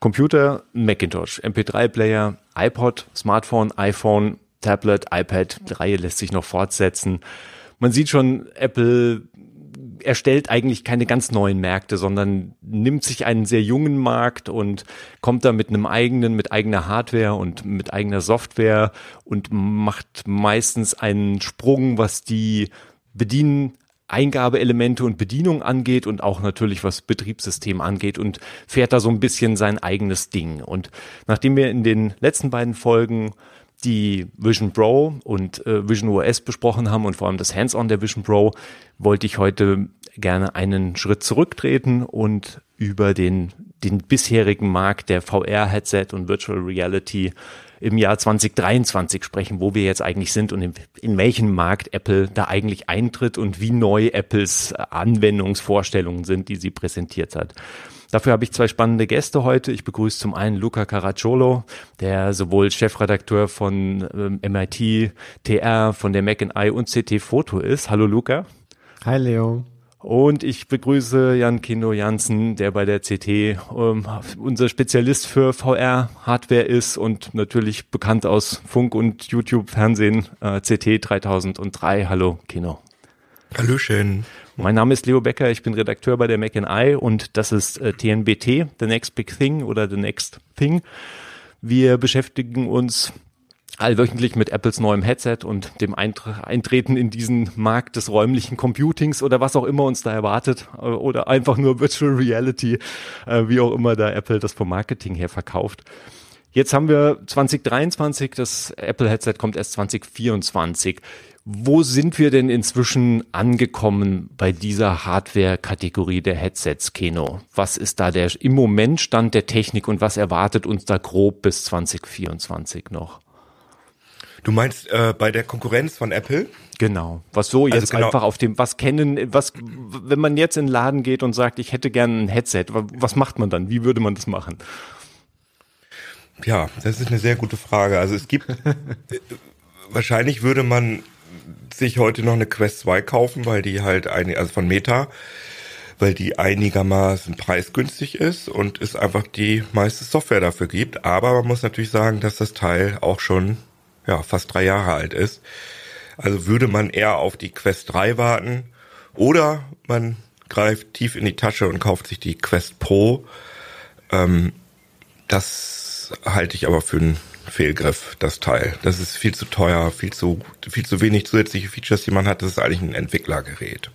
Computer, Macintosh, MP3-Player, iPod, Smartphone, iPhone, Tablet, iPad, die Reihe lässt sich noch fortsetzen. Man sieht schon, Apple erstellt eigentlich keine ganz neuen Märkte, sondern nimmt sich einen sehr jungen Markt und kommt da mit einem eigenen, mit eigener Hardware und mit eigener Software und macht meistens einen Sprung, was die Bedienen Eingabeelemente und Bedienung angeht und auch natürlich was Betriebssystem angeht und fährt da so ein bisschen sein eigenes Ding. Und nachdem wir in den letzten beiden Folgen die Vision Pro und äh, Vision OS besprochen haben und vor allem das Hands-on der Vision Pro, wollte ich heute gerne einen Schritt zurücktreten und über den, den bisherigen Markt der VR-Headset und Virtual Reality im Jahr 2023 sprechen, wo wir jetzt eigentlich sind und in, in welchen Markt Apple da eigentlich eintritt und wie neu Apples Anwendungsvorstellungen sind, die sie präsentiert hat. Dafür habe ich zwei spannende Gäste heute. Ich begrüße zum einen Luca Caracciolo, der sowohl Chefredakteur von ähm, MIT, TR, von der Mac Eye und CT Foto ist. Hallo Luca. Hi Leo. Und ich begrüße Jan Kino Jansen, der bei der CT ähm, unser Spezialist für VR-Hardware ist und natürlich bekannt aus Funk und YouTube-Fernsehen, äh, CT 3003. Hallo Kino. Hallöchen. Mein Name ist Leo Becker, ich bin Redakteur bei der Mac Eye und das ist äh, TNBT, The Next Big Thing oder The Next Thing. Wir beschäftigen uns allwöchentlich mit Apples neuem Headset und dem Eintreten in diesen Markt des räumlichen Computings oder was auch immer uns da erwartet äh, oder einfach nur Virtual Reality, äh, wie auch immer da Apple das vom Marketing her verkauft. Jetzt haben wir 2023, das Apple Headset kommt erst 2024. Wo sind wir denn inzwischen angekommen bei dieser Hardware-Kategorie der Headsets, Keno? Was ist da der im Moment Stand der Technik und was erwartet uns da grob bis 2024 noch? Du meinst äh, bei der Konkurrenz von Apple? Genau. Was so jetzt also genau. einfach auf dem, was kennen, was, wenn man jetzt in den Laden geht und sagt, ich hätte gern ein Headset, was macht man dann? Wie würde man das machen? Ja, das ist eine sehr gute Frage. Also es gibt, wahrscheinlich würde man sich heute noch eine Quest 2 kaufen, weil die halt eine, also von Meta, weil die einigermaßen preisgünstig ist und es einfach die meiste Software dafür gibt. Aber man muss natürlich sagen, dass das Teil auch schon ja, fast drei Jahre alt ist. Also würde man eher auf die Quest 3 warten oder man greift tief in die Tasche und kauft sich die Quest Pro. Ähm, das halte ich aber für einen Fehlgriff, das Teil. Das ist viel zu teuer, viel zu, viel zu wenig zusätzliche Features, die man hat. Das ist eigentlich ein Entwicklergerät.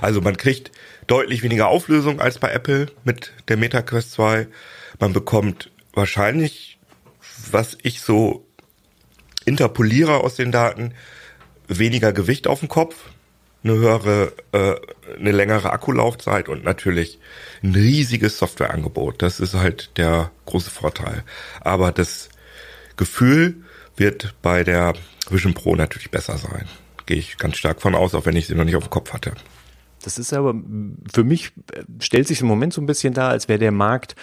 Also man kriegt deutlich weniger Auflösung als bei Apple mit der Meta Quest 2. Man bekommt wahrscheinlich, was ich so interpoliere aus den Daten, weniger Gewicht auf dem Kopf, eine höhere, äh, eine längere Akkulaufzeit und natürlich ein riesiges Softwareangebot. Das ist halt der große Vorteil. Aber das Gefühl wird bei der Vision Pro natürlich besser sein. Gehe ich ganz stark von aus, auch wenn ich sie noch nicht auf dem Kopf hatte. Das ist aber für mich stellt sich im Moment so ein bisschen da, als wäre der Markt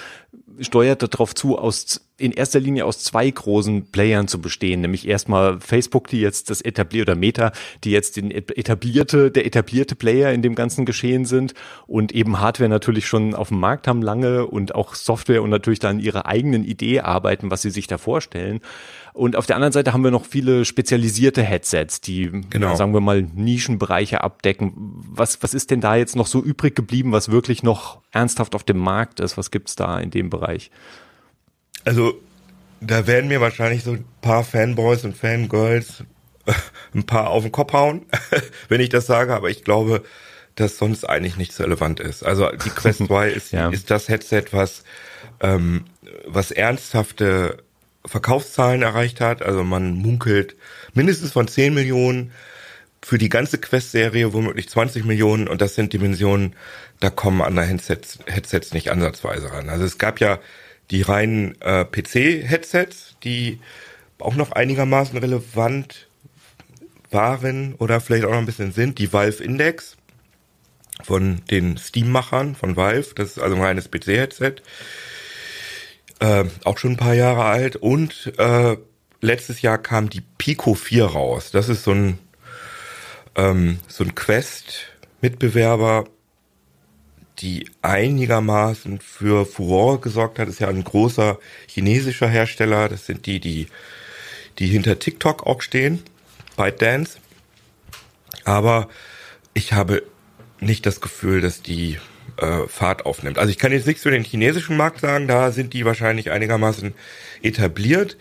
steuert darauf zu, aus in erster Linie aus zwei großen Playern zu bestehen, nämlich erstmal Facebook, die jetzt das etablierte oder Meta, die jetzt den etablierte, der etablierte Player in dem ganzen Geschehen sind und eben Hardware natürlich schon auf dem Markt haben lange und auch Software und natürlich dann ihre eigenen Idee arbeiten, was sie sich da vorstellen. Und auf der anderen Seite haben wir noch viele spezialisierte Headsets, die, genau. sagen wir mal, Nischenbereiche abdecken. Was, was ist denn da jetzt noch so übrig geblieben, was wirklich noch ernsthaft auf dem Markt ist? Was gibt's da in dem Bereich? Also, da werden mir wahrscheinlich so ein paar Fanboys und Fangirls ein paar auf den Kopf hauen, wenn ich das sage, aber ich glaube, dass sonst eigentlich nichts relevant ist. Also die Quest 2 ist, ja. ist das Headset, was, ähm, was ernsthafte Verkaufszahlen erreicht hat. Also man munkelt mindestens von 10 Millionen für die ganze Quest-Serie womöglich 20 Millionen und das sind Dimensionen, da kommen andere Headsets, Headsets nicht ansatzweise ran. Also es gab ja die reinen äh, PC-Headsets, die auch noch einigermaßen relevant waren oder vielleicht auch noch ein bisschen sind, die Valve Index von den Steam-Machern von Valve, das ist also ein reines PC-Headset äh, auch schon ein paar Jahre alt. Und äh, letztes Jahr kam die Pico 4 raus. Das ist so ein, ähm, so ein Quest-Mitbewerber, die einigermaßen für Furore gesorgt hat, ist ja ein großer chinesischer Hersteller. Das sind die, die, die hinter TikTok auch stehen, ByteDance. Aber ich habe nicht das Gefühl, dass die äh, Fahrt aufnimmt. Also ich kann jetzt nichts für den chinesischen Markt sagen, da sind die wahrscheinlich einigermaßen etabliert.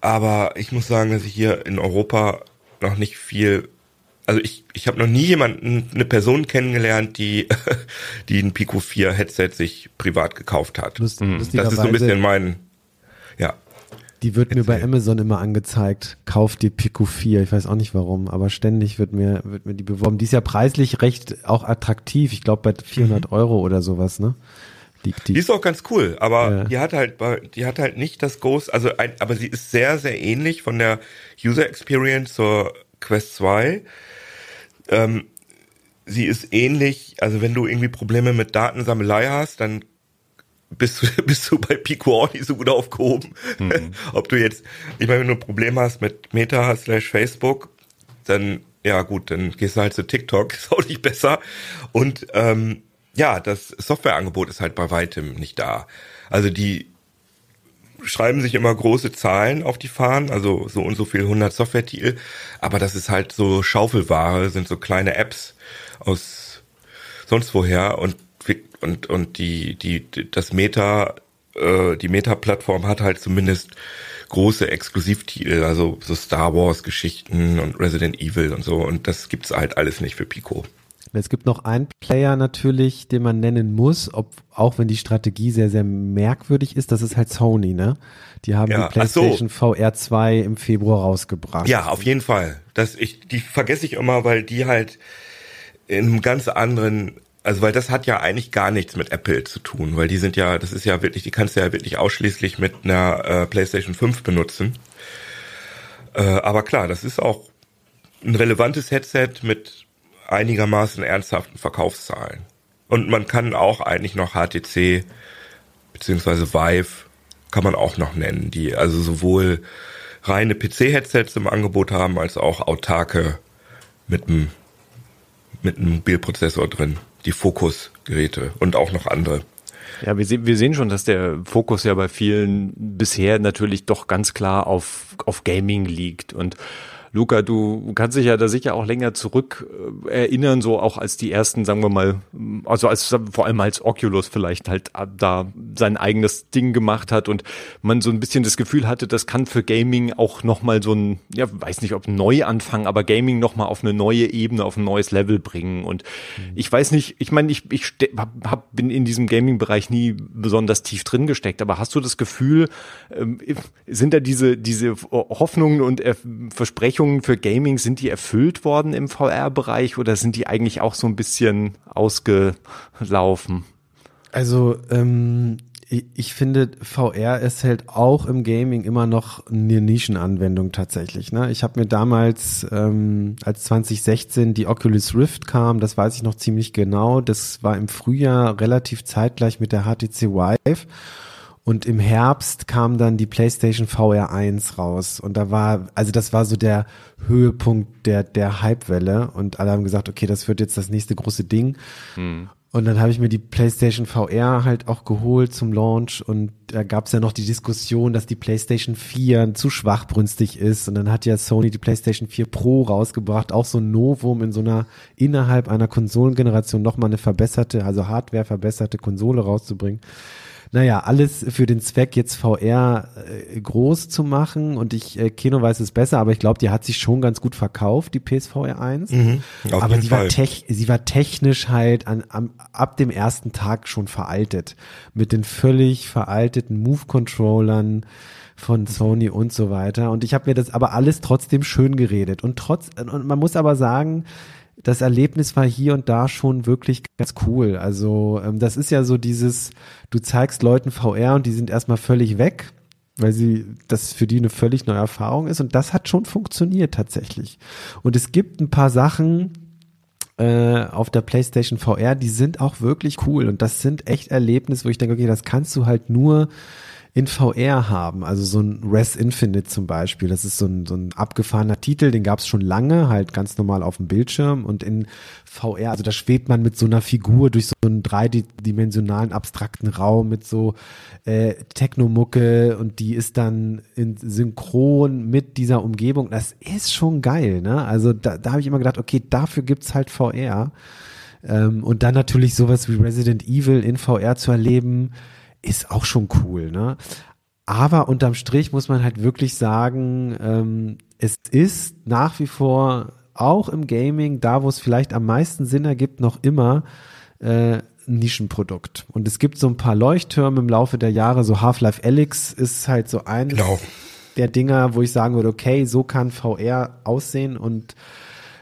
Aber ich muss sagen, dass ich hier in Europa noch nicht viel also ich, ich habe noch nie jemanden, eine Person kennengelernt, die, die ein Pico 4 Headset sich privat gekauft hat. Lust, mhm. Das ist so ein bisschen mein, ja. Die wird mir bei Amazon immer angezeigt. Kauf dir Pico 4. Ich weiß auch nicht warum, aber ständig wird mir, wird mir die beworben. Die ist ja preislich recht auch attraktiv. Ich glaube bei 400 mhm. Euro oder sowas, ne? Die, die, die, ist auch ganz cool, aber ja. die hat halt, die hat halt nicht das groß, also ein, aber sie ist sehr, sehr ähnlich von der User Experience zur Quest 2. Ähm, sie ist ähnlich, also wenn du irgendwie Probleme mit Datensammelei hast, dann bist du, bist du bei Pico auch nicht so gut aufgehoben. Mhm. Ob du jetzt, ich meine, wenn du ein Problem hast mit Meta slash Facebook, dann, ja gut, dann gehst du halt zu TikTok, ist auch nicht besser. Und ähm, ja, das Softwareangebot ist halt bei weitem nicht da. Also die schreiben sich immer große Zahlen auf die Fahnen, also so und so viel 100 Software-Titel, aber das ist halt so Schaufelware, sind so kleine Apps aus sonst woher. Und und und die die das Meta äh, die Meta-Plattform hat halt zumindest große Exklusivtitel, also so Star Wars Geschichten und Resident Evil und so. Und das gibt's halt alles nicht für Pico. Es gibt noch einen Player natürlich, den man nennen muss, ob, auch wenn die Strategie sehr, sehr merkwürdig ist, das ist halt Sony, ne? Die haben ja, die PlayStation so. VR 2 im Februar rausgebracht. Ja, auf jeden Fall. Das, ich, die vergesse ich immer, weil die halt in einem ganz anderen, also weil das hat ja eigentlich gar nichts mit Apple zu tun, weil die sind ja, das ist ja wirklich, die kannst du ja wirklich ausschließlich mit einer äh, PlayStation 5 benutzen. Äh, aber klar, das ist auch ein relevantes Headset mit einigermaßen ernsthaften Verkaufszahlen. Und man kann auch eigentlich noch HTC beziehungsweise Vive kann man auch noch nennen, die also sowohl reine PC-Headsets im Angebot haben, als auch autarke mit einem mit einem Mobilprozessor drin, die Fokus-Geräte und auch noch andere. Ja, wir sehen, wir sehen schon, dass der Fokus ja bei vielen bisher natürlich doch ganz klar auf, auf Gaming liegt und Luca, du kannst dich ja da sicher auch länger zurück äh, erinnern, so auch als die ersten, sagen wir mal, also als vor allem als Oculus vielleicht halt äh, da sein eigenes Ding gemacht hat und man so ein bisschen das Gefühl hatte, das kann für Gaming auch nochmal so ein, ja, weiß nicht, ob ein Neuanfang, aber Gaming nochmal auf eine neue Ebene, auf ein neues Level bringen. Und mhm. ich weiß nicht, ich meine, ich, ich hab, bin in diesem Gaming-Bereich nie besonders tief drin gesteckt, aber hast du das Gefühl, ähm, sind da diese, diese Hoffnungen und Versprechungen Versprechungen für Gaming, sind die erfüllt worden im VR-Bereich oder sind die eigentlich auch so ein bisschen ausgelaufen? Also ähm, ich, ich finde, VR ist halt auch im Gaming immer noch eine Nischenanwendung tatsächlich. Ne? Ich habe mir damals, ähm, als 2016 die Oculus Rift kam, das weiß ich noch ziemlich genau, das war im Frühjahr relativ zeitgleich mit der HTC Vive. Und im Herbst kam dann die PlayStation VR 1 raus. Und da war, also das war so der Höhepunkt der, der Hypewelle. Und alle haben gesagt, okay, das wird jetzt das nächste große Ding. Hm. Und dann habe ich mir die PlayStation VR halt auch geholt zum Launch und da gab es ja noch die Diskussion, dass die PlayStation 4 zu schwachbrünstig ist und dann hat ja Sony die PlayStation 4 Pro rausgebracht, auch so ein Novum in so einer innerhalb einer Konsolengeneration nochmal eine verbesserte, also Hardware verbesserte Konsole rauszubringen naja, alles für den Zweck, jetzt VR äh, groß zu machen. Und ich, äh, Kino weiß es besser, aber ich glaube, die hat sich schon ganz gut verkauft, die PSVR 1. Mhm, aber sie war, tech, sie war technisch halt an, am, ab dem ersten Tag schon veraltet. Mit den völlig veralteten Move-Controllern von Sony und so weiter. Und ich habe mir das aber alles trotzdem schön geredet. Und trotz, und man muss aber sagen, das Erlebnis war hier und da schon wirklich ganz cool. Also ähm, das ist ja so dieses, du zeigst Leuten VR und die sind erstmal völlig weg, weil sie das für die eine völlig neue Erfahrung ist und das hat schon funktioniert tatsächlich. Und es gibt ein paar Sachen äh, auf der PlayStation VR, die sind auch wirklich cool und das sind echt Erlebnisse, wo ich denke, okay, das kannst du halt nur in VR haben. Also so ein Res Infinite zum Beispiel. Das ist so ein, so ein abgefahrener Titel, den gab es schon lange, halt ganz normal auf dem Bildschirm. Und in VR, also da schwebt man mit so einer Figur durch so einen dreidimensionalen abstrakten Raum mit so äh, Technomucke und die ist dann in synchron mit dieser Umgebung. Das ist schon geil, ne? Also da, da habe ich immer gedacht, okay, dafür gibt's halt VR. Ähm, und dann natürlich sowas wie Resident Evil in VR zu erleben, ist auch schon cool, ne? Aber unterm Strich muss man halt wirklich sagen, ähm, es ist nach wie vor auch im Gaming, da wo es vielleicht am meisten Sinn ergibt, noch immer äh, Nischenprodukt. Und es gibt so ein paar Leuchttürme im Laufe der Jahre, so Half-Life Alyx ist halt so eines genau. der Dinger, wo ich sagen würde, okay, so kann VR aussehen und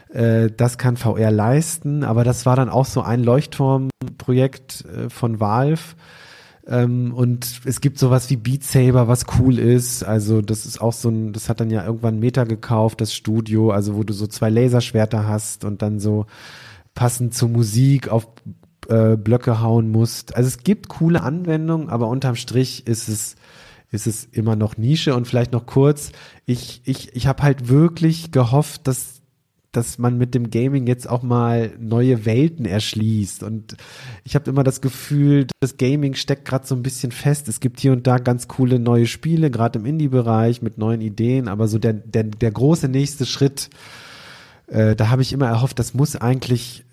äh, das kann VR leisten. Aber das war dann auch so ein Leuchtturmprojekt äh, von Valve. Ähm, und es gibt sowas wie Beat Saber, was cool ist. Also das ist auch so ein, das hat dann ja irgendwann Meta gekauft, das Studio, also wo du so zwei Laserschwerter hast und dann so passend zur Musik auf äh, Blöcke hauen musst. Also es gibt coole Anwendungen, aber unterm Strich ist es ist es immer noch Nische und vielleicht noch kurz. Ich ich ich habe halt wirklich gehofft, dass dass man mit dem Gaming jetzt auch mal neue Welten erschließt. Und ich habe immer das Gefühl, das Gaming steckt gerade so ein bisschen fest. Es gibt hier und da ganz coole neue Spiele, gerade im Indie-Bereich mit neuen Ideen, aber so der, der, der große nächste Schritt, äh, da habe ich immer erhofft, das muss eigentlich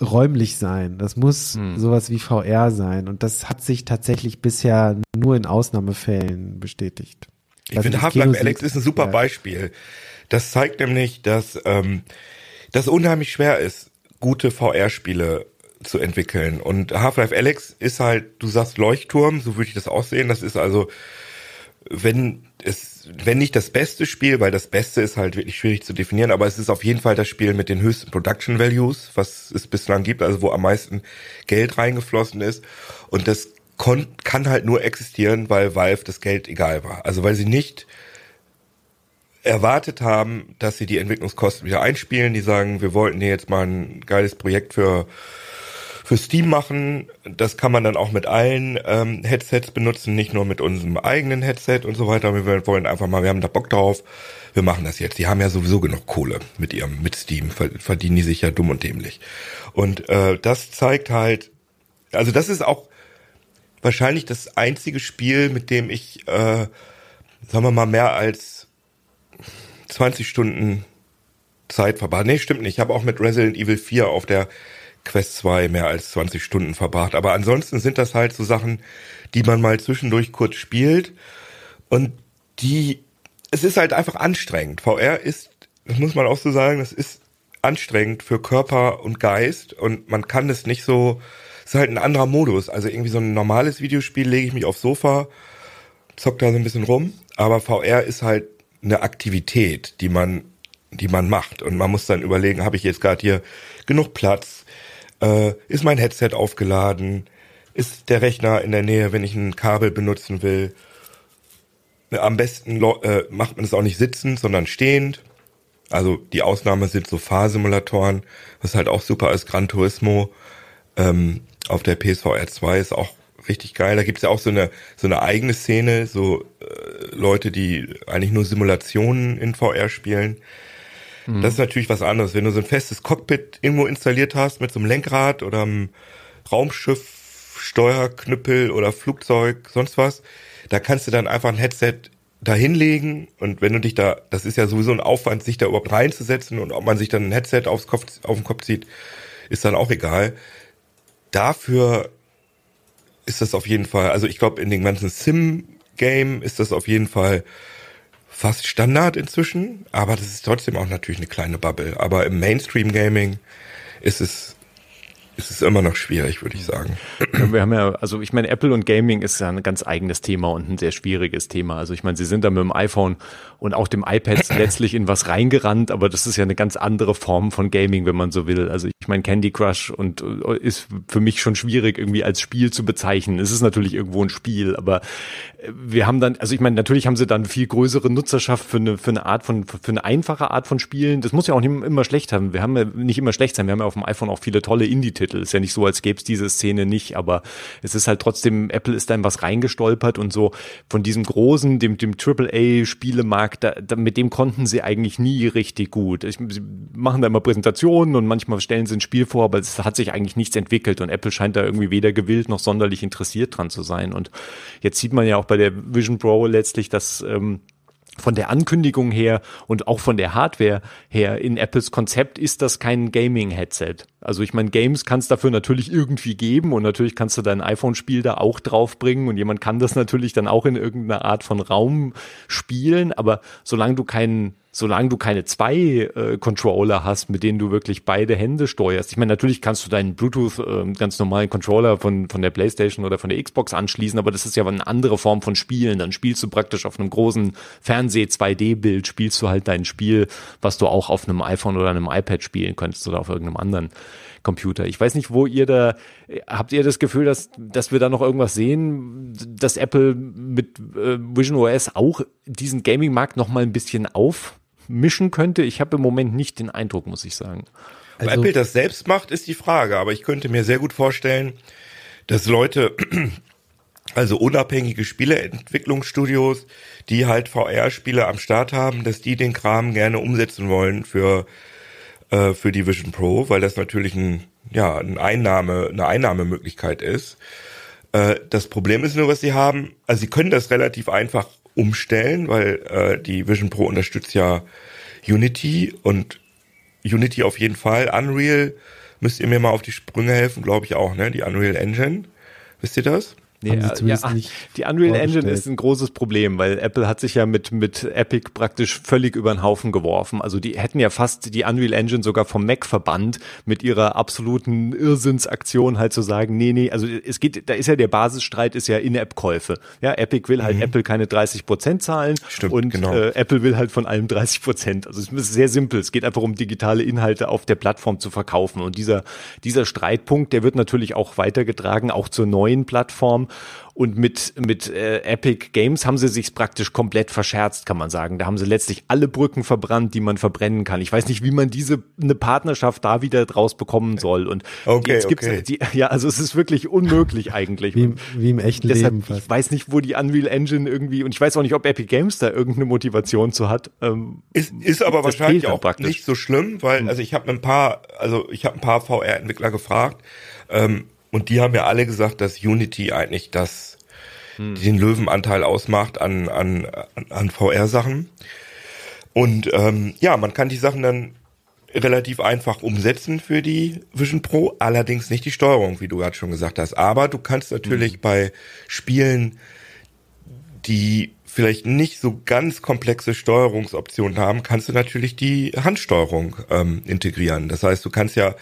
räumlich sein. Das muss hm. sowas wie VR sein. Und das hat sich tatsächlich bisher nur in Ausnahmefällen bestätigt. Ich finde Half-Life Alex ist ein super ja. Das zeigt nämlich, dass ähm, das unheimlich schwer ist, gute VR-Spiele zu entwickeln. Und Half-Life Alex ist halt, du sagst Leuchtturm, so würde ich das aussehen. Das ist also, wenn es, wenn nicht das beste Spiel, weil das Beste ist halt wirklich schwierig zu definieren, aber es ist auf jeden Fall das Spiel mit den höchsten Production Values, was es bislang gibt, also wo am meisten Geld reingeflossen ist. Und das kann halt nur existieren, weil Valve das Geld egal war. Also weil sie nicht erwartet haben, dass sie die Entwicklungskosten wieder einspielen. Die sagen, wir wollten hier jetzt mal ein geiles Projekt für für Steam machen. Das kann man dann auch mit allen ähm, Headsets benutzen, nicht nur mit unserem eigenen Headset und so weiter. Wir wollen einfach mal, wir haben da Bock drauf. Wir machen das jetzt. Die haben ja sowieso genug Kohle mit ihrem, mit Steam. Verdienen die sich ja dumm und dämlich. Und äh, das zeigt halt, also das ist auch wahrscheinlich das einzige Spiel, mit dem ich, äh, sagen wir mal, mehr als 20 Stunden Zeit verbracht. Nee, stimmt nicht. Ich habe auch mit Resident Evil 4 auf der Quest 2 mehr als 20 Stunden verbracht. Aber ansonsten sind das halt so Sachen, die man mal zwischendurch kurz spielt. Und die, es ist halt einfach anstrengend. VR ist, das muss man auch so sagen, das ist anstrengend für Körper und Geist. Und man kann es nicht so, es ist halt ein anderer Modus. Also irgendwie so ein normales Videospiel lege ich mich aufs Sofa, zock da so ein bisschen rum. Aber VR ist halt eine Aktivität, die man, die man macht. Und man muss dann überlegen, habe ich jetzt gerade hier genug Platz? Äh, ist mein Headset aufgeladen? Ist der Rechner in der Nähe, wenn ich ein Kabel benutzen will? Am besten äh, macht man es auch nicht sitzend, sondern stehend. Also die Ausnahme sind so Fahrsimulatoren, was halt auch super ist. Gran Turismo ähm, auf der PSVR 2 ist auch richtig geil. Da gibt's ja auch so eine, so eine eigene Szene, so äh, Leute, die eigentlich nur Simulationen in VR spielen. Mhm. Das ist natürlich was anderes. Wenn du so ein festes Cockpit irgendwo installiert hast mit so einem Lenkrad oder einem Raumschiff, Steuerknüppel oder Flugzeug, sonst was, da kannst du dann einfach ein Headset da hinlegen und wenn du dich da, das ist ja sowieso ein Aufwand, sich da überhaupt reinzusetzen und ob man sich dann ein Headset aufs Kopf, auf den Kopf zieht, ist dann auch egal. Dafür ist das auf jeden Fall, also ich glaube, in dem ganzen Sim-Game ist das auf jeden Fall fast Standard inzwischen, aber das ist trotzdem auch natürlich eine kleine Bubble. Aber im Mainstream-Gaming ist es ist es immer noch schwierig, würde ich sagen. Wir haben ja, also ich meine, Apple und Gaming ist ja ein ganz eigenes Thema und ein sehr schwieriges Thema. Also ich meine, sie sind da mit dem iPhone und auch dem iPad letztlich in was reingerannt, aber das ist ja eine ganz andere Form von Gaming, wenn man so will. Also ich meine, Candy Crush und äh, ist für mich schon schwierig irgendwie als Spiel zu bezeichnen. Es ist natürlich irgendwo ein Spiel, aber äh, wir haben dann, also ich meine, natürlich haben sie dann viel größere Nutzerschaft für eine, für eine Art von, für eine einfache Art von Spielen. Das muss ja auch nicht immer schlecht haben. Wir haben ja nicht immer schlecht sein. Wir haben ja auf dem iPhone auch viele tolle Indie-Titel. Ist ja nicht so, als gäbe es diese Szene nicht, aber es ist halt trotzdem, Apple ist da in was reingestolpert und so von diesem großen, dem, dem AAA-Spielemarkt, da, da, mit dem konnten sie eigentlich nie richtig gut. Ich, sie machen da immer Präsentationen und manchmal stellen sie ein Spiel vor, aber es hat sich eigentlich nichts entwickelt und Apple scheint da irgendwie weder gewillt noch sonderlich interessiert dran zu sein. Und jetzt sieht man ja auch bei der Vision Pro letztlich, dass ähm, von der Ankündigung her und auch von der Hardware her in Apples Konzept ist das kein Gaming-Headset. Also ich meine, Games kannst dafür natürlich irgendwie geben und natürlich kannst du dein iPhone-Spiel da auch draufbringen und jemand kann das natürlich dann auch in irgendeiner Art von Raum spielen, aber solange du keinen solange du keine zwei äh, Controller hast, mit denen du wirklich beide Hände steuerst. Ich meine, natürlich kannst du deinen Bluetooth äh, ganz normalen Controller von von der PlayStation oder von der Xbox anschließen, aber das ist ja eine andere Form von Spielen. Dann spielst du praktisch auf einem großen Fernseh 2D-Bild, spielst du halt dein Spiel, was du auch auf einem iPhone oder einem iPad spielen könntest oder auf irgendeinem anderen Computer. Ich weiß nicht, wo ihr da, habt ihr das Gefühl, dass, dass wir da noch irgendwas sehen, dass Apple mit äh, Vision OS auch diesen Gaming-Markt noch mal ein bisschen auf mischen könnte. Ich habe im Moment nicht den Eindruck, muss ich sagen. Also, Apple das selbst macht, ist die Frage. Aber ich könnte mir sehr gut vorstellen, dass Leute, also unabhängige Spieleentwicklungsstudios, die halt VR-Spiele am Start haben, dass die den Kram gerne umsetzen wollen für äh, für die Vision Pro, weil das natürlich ein ja eine Einnahme eine Einnahmemöglichkeit ist. Äh, das Problem ist nur, was sie haben. Also sie können das relativ einfach umstellen, weil äh, die Vision Pro unterstützt ja Unity und Unity auf jeden Fall. Unreal müsst ihr mir mal auf die Sprünge helfen, glaube ich auch, ne? Die Unreal Engine. Wisst ihr das? Nee, ja, die Unreal Engine ist ein großes Problem, weil Apple hat sich ja mit, mit Epic praktisch völlig über den Haufen geworfen. Also die hätten ja fast die Unreal Engine sogar vom Mac verbannt mit ihrer absoluten Irrsinnsaktion halt zu sagen, nee, nee, also es geht, da ist ja der Basisstreit ist ja In-App-Käufe. Ja, Epic will halt mhm. Apple keine 30 Prozent zahlen Stimmt, und genau. äh, Apple will halt von allem 30 Prozent. Also es ist sehr simpel. Es geht einfach um digitale Inhalte auf der Plattform zu verkaufen. Und dieser, dieser Streitpunkt, der wird natürlich auch weitergetragen, auch zur neuen Plattform. Und mit, mit äh, Epic Games haben sie sich praktisch komplett verscherzt, kann man sagen. Da haben sie letztlich alle Brücken verbrannt, die man verbrennen kann. Ich weiß nicht, wie man diese eine Partnerschaft da wieder draus bekommen soll. Und okay, jetzt gibt's okay. die, ja, also es ist wirklich unmöglich eigentlich. Wie, wie im echten Deshalb, Leben fast. Ich weiß nicht, wo die Unreal Engine irgendwie und ich weiß auch nicht, ob Epic Games da irgendeine Motivation zu hat. Ähm, Ist, ist aber wahrscheinlich auch praktisch. nicht so schlimm, weil also ich habe ein paar, also ich habe ein paar VR-Entwickler gefragt ähm, und die haben ja alle gesagt, dass Unity eigentlich das den Löwenanteil ausmacht an an an, VR-Sachen. Und ähm, ja, man kann die Sachen dann relativ einfach umsetzen für die Vision Pro, allerdings nicht die Steuerung, wie du gerade schon gesagt hast. Aber du kannst natürlich bei Spielen, die vielleicht nicht so ganz komplexe Steuerungsoptionen haben, kannst du natürlich die Handsteuerung ähm, integrieren. Das heißt, du kannst ja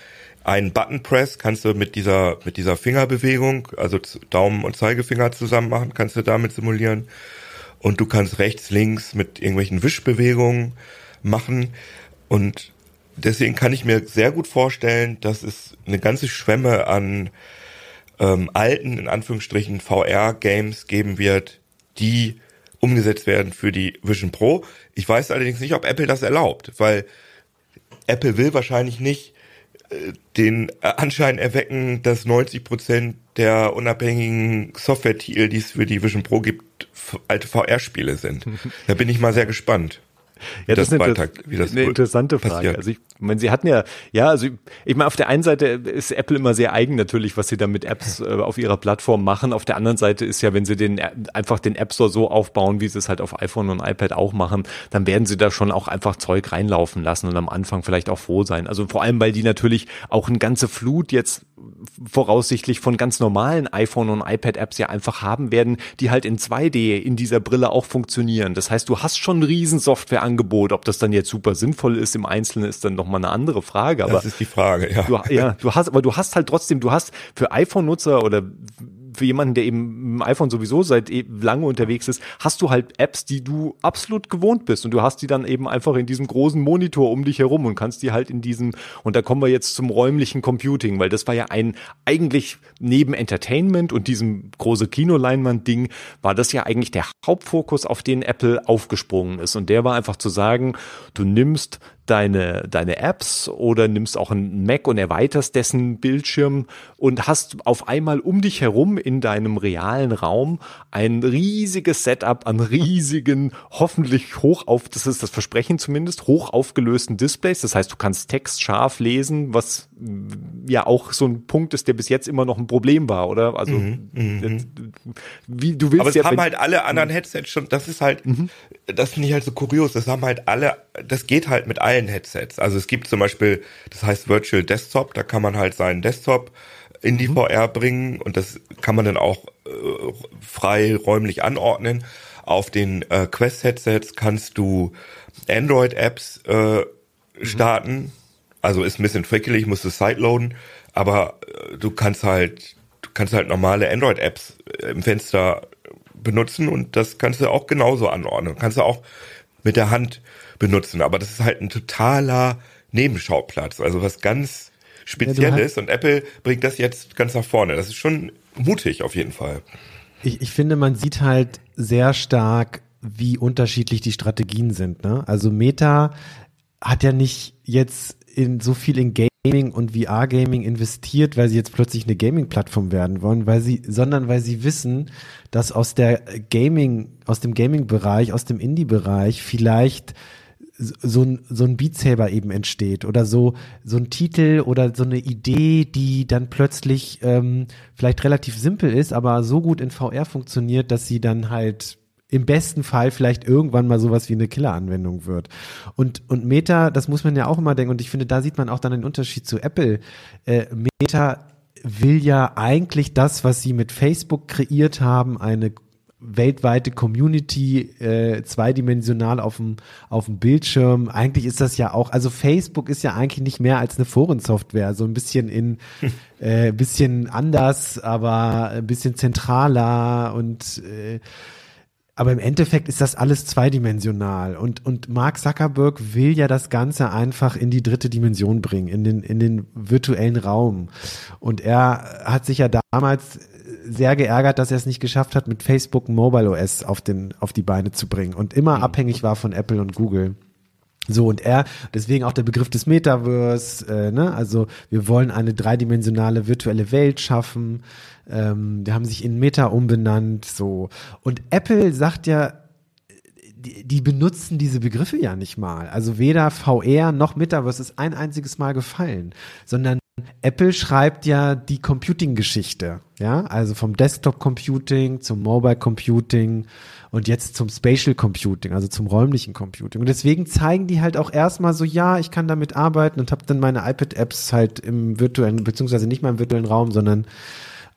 einen Button Press kannst du mit dieser mit dieser Fingerbewegung, also Daumen und Zeigefinger zusammen machen, kannst du damit simulieren. Und du kannst rechts, links mit irgendwelchen Wischbewegungen machen. Und deswegen kann ich mir sehr gut vorstellen, dass es eine ganze Schwemme an ähm, alten, in Anführungsstrichen, VR-Games geben wird, die umgesetzt werden für die Vision Pro. Ich weiß allerdings nicht, ob Apple das erlaubt, weil Apple will wahrscheinlich nicht den Anschein erwecken, dass 90 Prozent der unabhängigen Software-Titel, die es für die Vision Pro gibt, alte VR-Spiele sind. Da bin ich mal sehr gespannt. Ja, das das, ist eine, eine interessante Frage. passiert. Also ich meine, sie hatten ja, ja, also ich, ich meine, auf der einen Seite ist Apple immer sehr eigen natürlich, was sie da mit Apps äh, auf ihrer Plattform machen. Auf der anderen Seite ist ja, wenn sie den einfach den App Store so aufbauen, wie sie es halt auf iPhone und iPad auch machen, dann werden sie da schon auch einfach Zeug reinlaufen lassen und am Anfang vielleicht auch froh sein. Also vor allem, weil die natürlich auch eine ganze Flut jetzt voraussichtlich von ganz normalen iPhone und iPad Apps ja einfach haben werden, die halt in 2D in dieser Brille auch funktionieren. Das heißt, du hast schon ein riesen Softwareangebot. Ob das dann jetzt super sinnvoll ist im Einzelnen, ist dann nochmal eine andere Frage. Aber Das ist die Frage, ja. du, ja, du hast, aber du hast halt trotzdem, du hast für iPhone-Nutzer oder für jemanden, der eben dem iPhone sowieso seit eh lange unterwegs ist, hast du halt Apps, die du absolut gewohnt bist. Und du hast die dann eben einfach in diesem großen Monitor um dich herum und kannst die halt in diesem, und da kommen wir jetzt zum räumlichen Computing, weil das war ja ein, eigentlich neben Entertainment und diesem große Kinoleinwand-Ding, war das ja eigentlich der Hauptfokus, auf den Apple aufgesprungen ist. Und der war einfach zu sagen, du nimmst deine, deine Apps oder nimmst auch einen Mac und erweiterst dessen Bildschirm und hast auf einmal um dich herum in deinem realen Raum ein riesiges Setup an riesigen, hoffentlich hoch auf, das ist das Versprechen zumindest, hoch aufgelösten Displays. Das heißt, du kannst Text scharf lesen, was ja auch so ein Punkt ist, der bis jetzt immer noch ein Problem war, oder? Also, mhm, mhm. wie du willst. Aber es ja, haben halt alle anderen Headsets schon, das ist halt, mhm. das finde ich halt so kurios, das haben halt alle, das geht halt mit allen Headsets. Also es gibt zum Beispiel, das heißt Virtual Desktop, da kann man halt seinen Desktop in die mhm. VR bringen und das kann man dann auch äh, frei räumlich anordnen. Auf den äh, Quest-Headsets kannst du Android-Apps äh, mhm. starten. Also ist ein bisschen frickelig, musst du sideloaden, aber äh, du kannst halt, du kannst halt normale Android-Apps äh, im Fenster benutzen und das kannst du auch genauso anordnen. Kannst du auch mit der Hand benutzen. Aber das ist halt ein totaler Nebenschauplatz, also was ganz Spezielles. Ja, und Apple bringt das jetzt ganz nach vorne. Das ist schon mutig auf jeden Fall. Ich, ich finde, man sieht halt sehr stark, wie unterschiedlich die Strategien sind. Ne? Also Meta hat ja nicht jetzt in so viel in Gaming und VR-Gaming investiert, weil sie jetzt plötzlich eine Gaming-Plattform werden wollen, weil sie, sondern weil sie wissen, dass aus der Gaming, aus dem Gaming-Bereich, aus dem Indie-Bereich vielleicht so ein, so ein Beat Saber eben entsteht oder so, so ein Titel oder so eine Idee, die dann plötzlich ähm, vielleicht relativ simpel ist, aber so gut in VR funktioniert, dass sie dann halt im besten Fall vielleicht irgendwann mal sowas wie eine Killer-Anwendung wird. Und, und Meta, das muss man ja auch immer denken, und ich finde, da sieht man auch dann den Unterschied zu Apple. Äh, Meta will ja eigentlich das, was sie mit Facebook kreiert haben, eine weltweite Community äh, zweidimensional auf dem auf dem Bildschirm. Eigentlich ist das ja auch, also Facebook ist ja eigentlich nicht mehr als eine Forensoftware, so ein bisschen in äh, bisschen anders, aber ein bisschen zentraler und äh, aber im Endeffekt ist das alles zweidimensional und, und Mark Zuckerberg will ja das Ganze einfach in die dritte Dimension bringen, in den, in den virtuellen Raum. Und er hat sich ja damals sehr geärgert, dass er es nicht geschafft hat, mit Facebook Mobile OS auf, den, auf die Beine zu bringen und immer mhm. abhängig war von Apple und Google. So, und er, deswegen auch der Begriff des Metaverse, äh, ne? also wir wollen eine dreidimensionale virtuelle Welt schaffen, ähm, die haben sich in Meta umbenannt, so. Und Apple sagt ja, die, die benutzen diese Begriffe ja nicht mal. Also weder VR noch Metaverse ist ein einziges Mal gefallen, sondern Apple schreibt ja die Computing-Geschichte, ja, also vom Desktop-Computing zum Mobile-Computing und jetzt zum Spatial Computing, also zum räumlichen Computing. Und deswegen zeigen die halt auch erstmal so, ja, ich kann damit arbeiten und habe dann meine iPad-Apps halt im virtuellen, beziehungsweise nicht mal im virtuellen Raum, sondern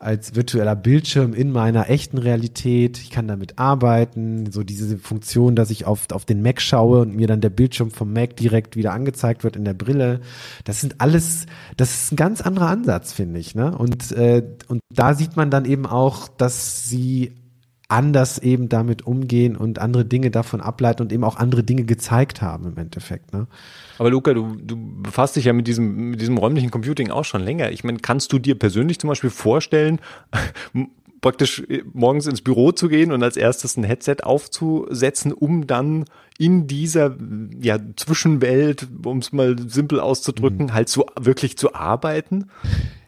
als virtueller Bildschirm in meiner echten Realität. Ich kann damit arbeiten. So diese Funktion, dass ich auf, auf den Mac schaue und mir dann der Bildschirm vom Mac direkt wieder angezeigt wird in der Brille. Das sind alles, das ist ein ganz anderer Ansatz, finde ich. Ne? Und, äh, und da sieht man dann eben auch, dass sie anders eben damit umgehen und andere Dinge davon ableiten und eben auch andere Dinge gezeigt haben im Endeffekt. Ne? Aber Luca, du, du befasst dich ja mit diesem, mit diesem räumlichen Computing auch schon länger. Ich meine, kannst du dir persönlich zum Beispiel vorstellen, praktisch morgens ins Büro zu gehen und als erstes ein Headset aufzusetzen, um dann in dieser ja, Zwischenwelt, um es mal simpel auszudrücken, mhm. halt so wirklich zu arbeiten?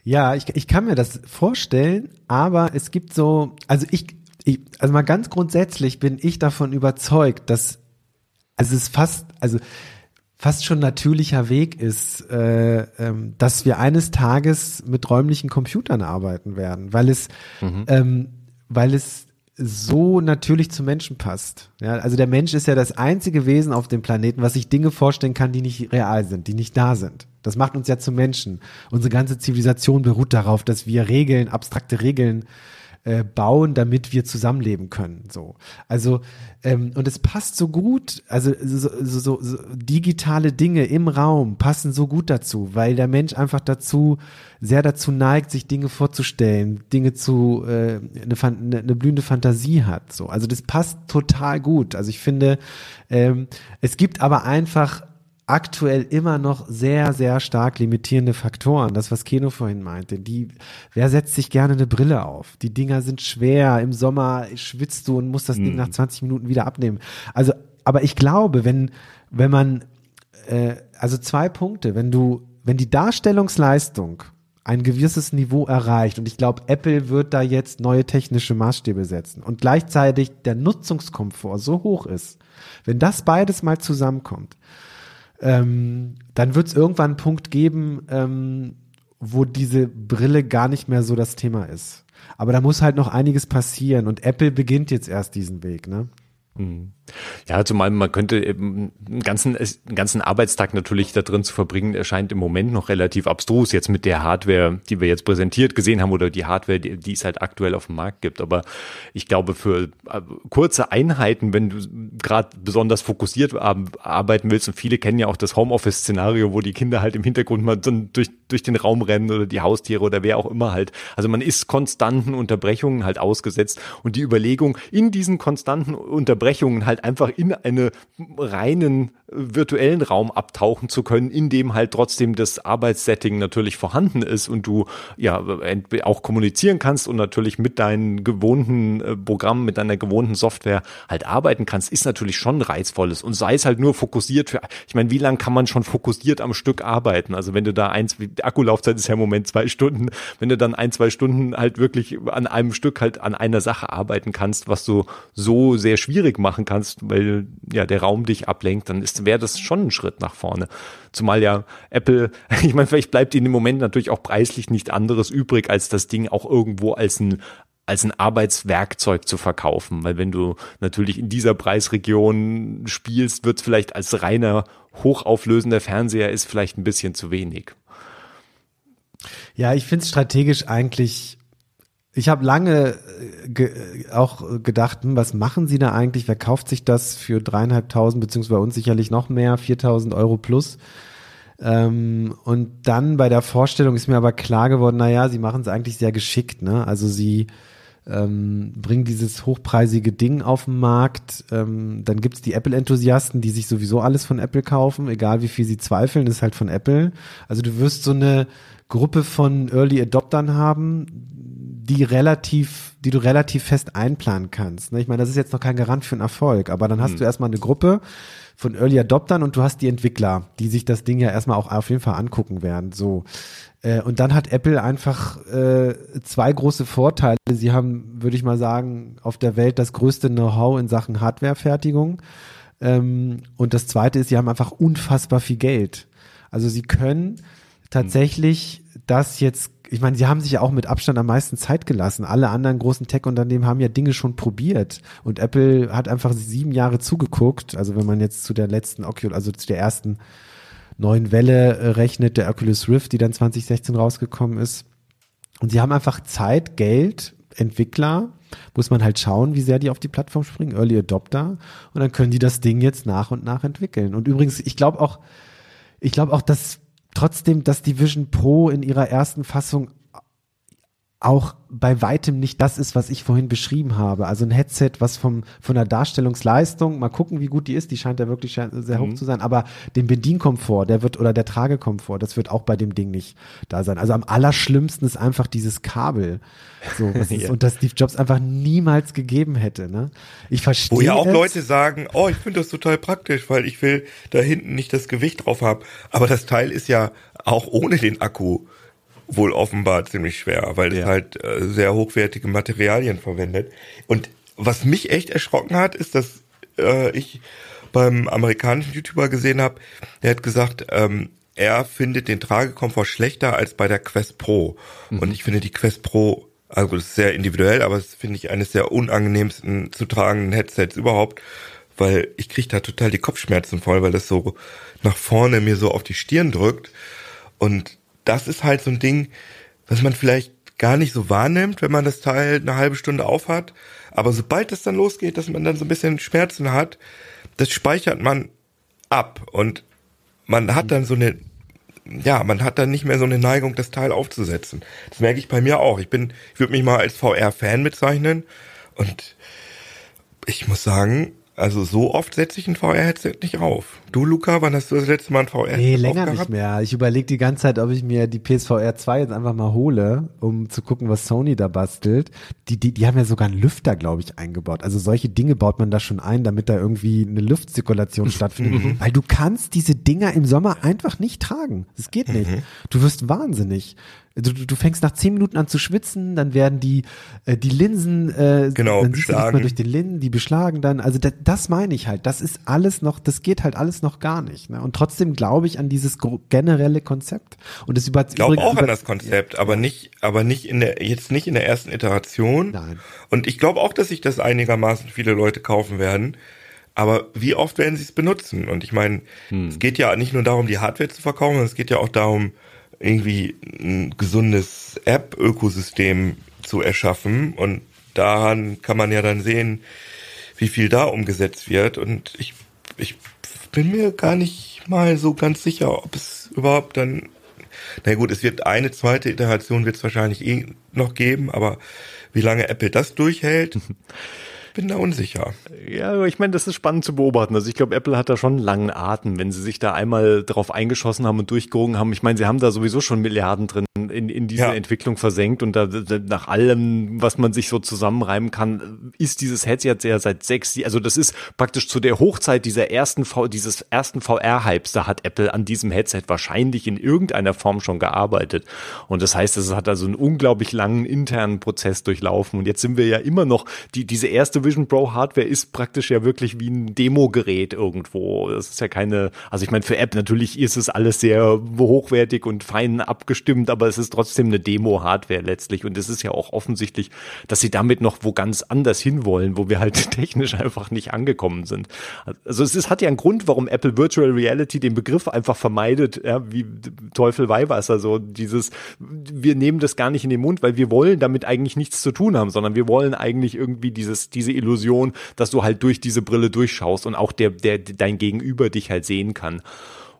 Ja, ich, ich kann mir das vorstellen, aber es gibt so, also ich, ich, also mal ganz grundsätzlich bin ich davon überzeugt, dass also es ist fast, also fast schon natürlicher Weg ist, äh, ähm, dass wir eines Tages mit räumlichen Computern arbeiten werden, weil es, mhm. ähm, weil es so natürlich zum Menschen passt. Ja, also der Mensch ist ja das einzige Wesen auf dem Planeten, was sich Dinge vorstellen kann, die nicht real sind, die nicht da sind. Das macht uns ja zu Menschen. Unsere ganze Zivilisation beruht darauf, dass wir Regeln, abstrakte Regeln äh, bauen, damit wir zusammenleben können. So, also ähm, und es passt so gut. Also so, so, so, digitale Dinge im Raum passen so gut dazu, weil der Mensch einfach dazu sehr dazu neigt, sich Dinge vorzustellen, Dinge zu äh, eine, eine, eine blühende Fantasie hat. So, also das passt total gut. Also ich finde, ähm, es gibt aber einfach aktuell immer noch sehr, sehr stark limitierende Faktoren. Das, was Keno vorhin meinte. Die, wer setzt sich gerne eine Brille auf? Die Dinger sind schwer. Im Sommer schwitzt du und musst das hm. Ding nach 20 Minuten wieder abnehmen. Also, aber ich glaube, wenn, wenn man äh, also zwei Punkte. Wenn du, wenn die Darstellungsleistung ein gewisses Niveau erreicht und ich glaube, Apple wird da jetzt neue technische Maßstäbe setzen und gleichzeitig der Nutzungskomfort so hoch ist, wenn das beides mal zusammenkommt, ähm, dann wird es irgendwann einen Punkt geben, ähm, wo diese Brille gar nicht mehr so das Thema ist. Aber da muss halt noch einiges passieren und Apple beginnt jetzt erst diesen Weg, ne? Mhm. Ja, zumal man könnte eben einen ganzen, einen ganzen Arbeitstag natürlich da drin zu verbringen, erscheint im Moment noch relativ abstrus jetzt mit der Hardware, die wir jetzt präsentiert gesehen haben oder die Hardware, die, die es halt aktuell auf dem Markt gibt. Aber ich glaube, für äh, kurze Einheiten, wenn du gerade besonders fokussiert arbeiten willst und viele kennen ja auch das Homeoffice-Szenario, wo die Kinder halt im Hintergrund mal durch, durch den Raum rennen oder die Haustiere oder wer auch immer halt. Also man ist konstanten Unterbrechungen halt ausgesetzt und die Überlegung, in diesen konstanten Unterbrechungen halt einfach in einen reinen virtuellen Raum abtauchen zu können, in dem halt trotzdem das Arbeitssetting natürlich vorhanden ist und du ja auch kommunizieren kannst und natürlich mit deinen gewohnten äh, Programmen, mit deiner gewohnten Software halt arbeiten kannst, ist natürlich schon reizvolles und sei es halt nur fokussiert für, ich meine, wie lange kann man schon fokussiert am Stück arbeiten? Also wenn du da eins, die Akkulaufzeit ist ja im Moment zwei Stunden, wenn du dann ein, zwei Stunden halt wirklich an einem Stück halt an einer Sache arbeiten kannst, was du so sehr schwierig machen kannst, weil ja der Raum dich ablenkt, dann wäre das schon ein Schritt nach vorne. Zumal ja Apple, ich meine, vielleicht bleibt ihnen im Moment natürlich auch preislich nicht anderes übrig, als das Ding auch irgendwo als ein als ein Arbeitswerkzeug zu verkaufen, weil wenn du natürlich in dieser Preisregion spielst, wird es vielleicht als reiner hochauflösender Fernseher ist vielleicht ein bisschen zu wenig. Ja, ich finde es strategisch eigentlich ich habe lange äh, ge auch gedacht, hm, was machen Sie da eigentlich? Wer kauft sich das für dreieinhalbtausend, beziehungsweise bei uns sicherlich noch mehr, viertausend Euro plus? Ähm, und dann bei der Vorstellung ist mir aber klar geworden, na ja, Sie machen es eigentlich sehr geschickt. Ne? Also Sie ähm, bringen dieses hochpreisige Ding auf den Markt. Ähm, dann gibt's die Apple-Enthusiasten, die sich sowieso alles von Apple kaufen, egal wie viel sie zweifeln, ist halt von Apple. Also du wirst so eine Gruppe von Early Adoptern haben, die relativ, die du relativ fest einplanen kannst. Ne? Ich meine, das ist jetzt noch kein Garant für einen Erfolg, aber dann hast hm. du erstmal eine Gruppe von Early Adoptern und du hast die Entwickler, die sich das Ding ja erstmal auch auf jeden Fall angucken werden. So. Äh, und dann hat Apple einfach äh, zwei große Vorteile. Sie haben, würde ich mal sagen, auf der Welt das größte Know-how in Sachen Hardwarefertigung. Ähm, und das zweite ist, sie haben einfach unfassbar viel Geld. Also sie können tatsächlich das jetzt ich meine, sie haben sich ja auch mit Abstand am meisten Zeit gelassen. Alle anderen großen Tech-Unternehmen haben ja Dinge schon probiert. Und Apple hat einfach sieben Jahre zugeguckt. Also wenn man jetzt zu der letzten Oculus, also zu der ersten neuen Welle äh, rechnet, der Oculus Rift, die dann 2016 rausgekommen ist. Und sie haben einfach Zeit, Geld, Entwickler, muss man halt schauen, wie sehr die auf die Plattform springen, Early Adopter. Und dann können die das Ding jetzt nach und nach entwickeln. Und übrigens, ich glaube auch, ich glaube auch, dass trotzdem, dass die Vision Pro in ihrer ersten Fassung auch bei weitem nicht das ist, was ich vorhin beschrieben habe. Also ein Headset, was vom, von der Darstellungsleistung, mal gucken, wie gut die ist, die scheint ja wirklich sehr mhm. hoch zu sein, aber den Bedienkomfort, der wird, oder der Tragekomfort, das wird auch bei dem Ding nicht da sein. Also am allerschlimmsten ist einfach dieses Kabel. So, was ist, und das Steve Jobs einfach niemals gegeben hätte, ne? Ich verstehe. Wo ja auch es. Leute sagen, oh, ich finde das total praktisch, weil ich will da hinten nicht das Gewicht drauf haben. Aber das Teil ist ja auch ohne den Akku wohl offenbar ziemlich schwer, weil ja. es halt äh, sehr hochwertige Materialien verwendet. Und was mich echt erschrocken hat, ist, dass äh, ich beim amerikanischen YouTuber gesehen habe, der hat gesagt, ähm, er findet den Tragekomfort schlechter als bei der Quest Pro. Mhm. Und ich finde die Quest Pro, also das ist sehr individuell, aber das finde ich eines der unangenehmsten zu tragenden Headsets überhaupt, weil ich kriege da total die Kopfschmerzen voll, weil das so nach vorne mir so auf die Stirn drückt. Und das ist halt so ein Ding, was man vielleicht gar nicht so wahrnimmt, wenn man das Teil eine halbe Stunde aufhat. Aber sobald es dann losgeht, dass man dann so ein bisschen Schmerzen hat, das speichert man ab und man hat dann so eine, ja, man hat dann nicht mehr so eine Neigung, das Teil aufzusetzen. Das merke ich bei mir auch. Ich bin, ich würde mich mal als VR-Fan bezeichnen und ich muss sagen, Also so oft setze ich ein VR-Headset nicht auf. Du, Luca, wann hast du das letzte Mal ein VR-Headset Nee, länger nicht mehr. Ich überlege die ganze Zeit, ob ich mir die PSVR 2 jetzt einfach mal hole, um zu gucken, was Sony da bastelt. Die, die, die haben ja sogar einen Lüfter, glaube ich, eingebaut. Also solche Dinge baut man da schon ein, damit da irgendwie eine Luftzirkulation stattfindet. Mhm. Weil du kannst diese Dinger im Sommer einfach nicht tragen. Das geht nicht. Mhm. Du wirst wahnsinnig. Du, du fängst nach zehn Minuten an zu schwitzen, dann werden die äh, die Linsen äh, genau, dann beschlagen. durch den Linden, die beschlagen dann. Also das, das meine ich halt. Das ist alles noch, das geht halt alles noch gar nicht. Ne? Und trotzdem glaube ich an dieses generelle Konzept. Und es über ich glaube auch an das Konzept, ja. aber nicht, aber nicht in der jetzt nicht in der ersten Iteration. Nein. Und ich glaube auch, dass sich das einigermaßen viele Leute kaufen werden. Aber wie oft werden sie es benutzen? Und ich meine, hm. es geht ja nicht nur darum, die Hardware zu verkaufen, sondern es geht ja auch darum, irgendwie ein gesundes App-Ökosystem zu erschaffen. Und daran kann man ja dann sehen, wie viel da umgesetzt wird. Und ich, ich bin mir gar nicht mal so ganz sicher, ob es überhaupt dann, na gut, es wird eine zweite Iteration wird es wahrscheinlich eh noch geben, aber wie lange Apple das durchhält, bin da unsicher. Ja, ich meine, das ist spannend zu beobachten. Also ich glaube, Apple hat da schon einen langen Atem, wenn sie sich da einmal drauf eingeschossen haben und durchgerogen haben. Ich meine, sie haben da sowieso schon Milliarden drin in, in diese ja. Entwicklung versenkt und da, nach allem, was man sich so zusammenreimen kann, ist dieses Headset ja seit sechs, also das ist praktisch zu der Hochzeit dieser ersten V, dieses ersten VR-Hypes, da hat Apple an diesem Headset wahrscheinlich in irgendeiner Form schon gearbeitet. Und das heißt, es hat also einen unglaublich langen internen Prozess durchlaufen. Und jetzt sind wir ja immer noch, die, diese erste Vision Pro Hardware ist praktisch ja wirklich wie ein Demo-Gerät irgendwo. Das ist ja keine, also ich meine, für App natürlich ist es alles sehr hochwertig und fein abgestimmt, aber es ist trotzdem eine Demo-Hardware letztlich. Und es ist ja auch offensichtlich, dass sie damit noch wo ganz anders hinwollen, wo wir halt technisch einfach nicht angekommen sind. Also es ist, hat ja einen Grund, warum Apple Virtual Reality den Begriff einfach vermeidet, ja, wie Teufel Weihwasser, so dieses, wir nehmen das gar nicht in den Mund, weil wir wollen damit eigentlich nichts zu tun haben, sondern wir wollen eigentlich irgendwie dieses, diese Illusion, dass du halt durch diese Brille durchschaust und auch der, der, dein Gegenüber dich halt sehen kann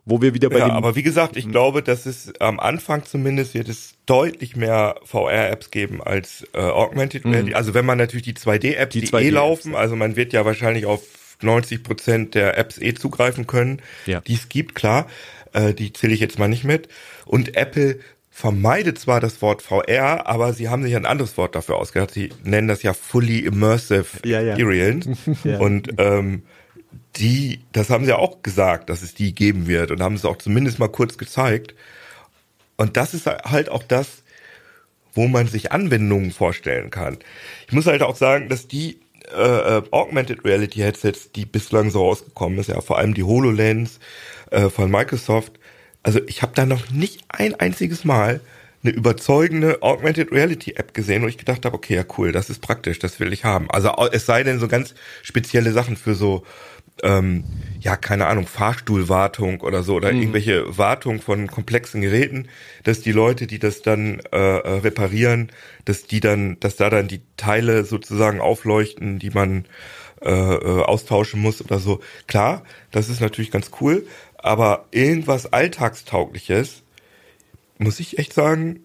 wo wir wieder bei ja, aber wie gesagt, ich glaube, dass es am Anfang zumindest wird es deutlich mehr VR-Apps geben als äh, Augmented Reality. Mhm. Also wenn man natürlich die 2D-Apps, die, die 2D eh laufen, also man wird ja wahrscheinlich auf 90 Prozent der Apps eh zugreifen können, ja. die es gibt, klar, äh, die zähle ich jetzt mal nicht mit. Und Apple vermeidet zwar das Wort VR, aber sie haben sich ein anderes Wort dafür ausgedacht. Sie nennen das ja Fully Immersive ja, ja. Experience. ja. Und ähm, die, das haben sie auch gesagt, dass es die geben wird und haben es auch zumindest mal kurz gezeigt. Und das ist halt auch das, wo man sich Anwendungen vorstellen kann. Ich muss halt auch sagen, dass die äh, äh Augmented Reality Headsets, die bislang so rausgekommen ist, ja vor allem die HoloLens äh, von Microsoft, also ich habe da noch nicht ein einziges Mal eine überzeugende Augmented Reality App gesehen, wo ich gedacht habe, okay, ja cool, das ist praktisch, das will ich haben. Also es sei denn so ganz spezielle Sachen für so ähm, ja, keine Ahnung, Fahrstuhlwartung oder so oder mhm. irgendwelche Wartung von komplexen Geräten, dass die Leute, die das dann äh, äh, reparieren, dass die dann, dass da dann die Teile sozusagen aufleuchten, die man äh, äh, austauschen muss oder so. Klar, das ist natürlich ganz cool, aber irgendwas Alltagstaugliches, muss ich echt sagen,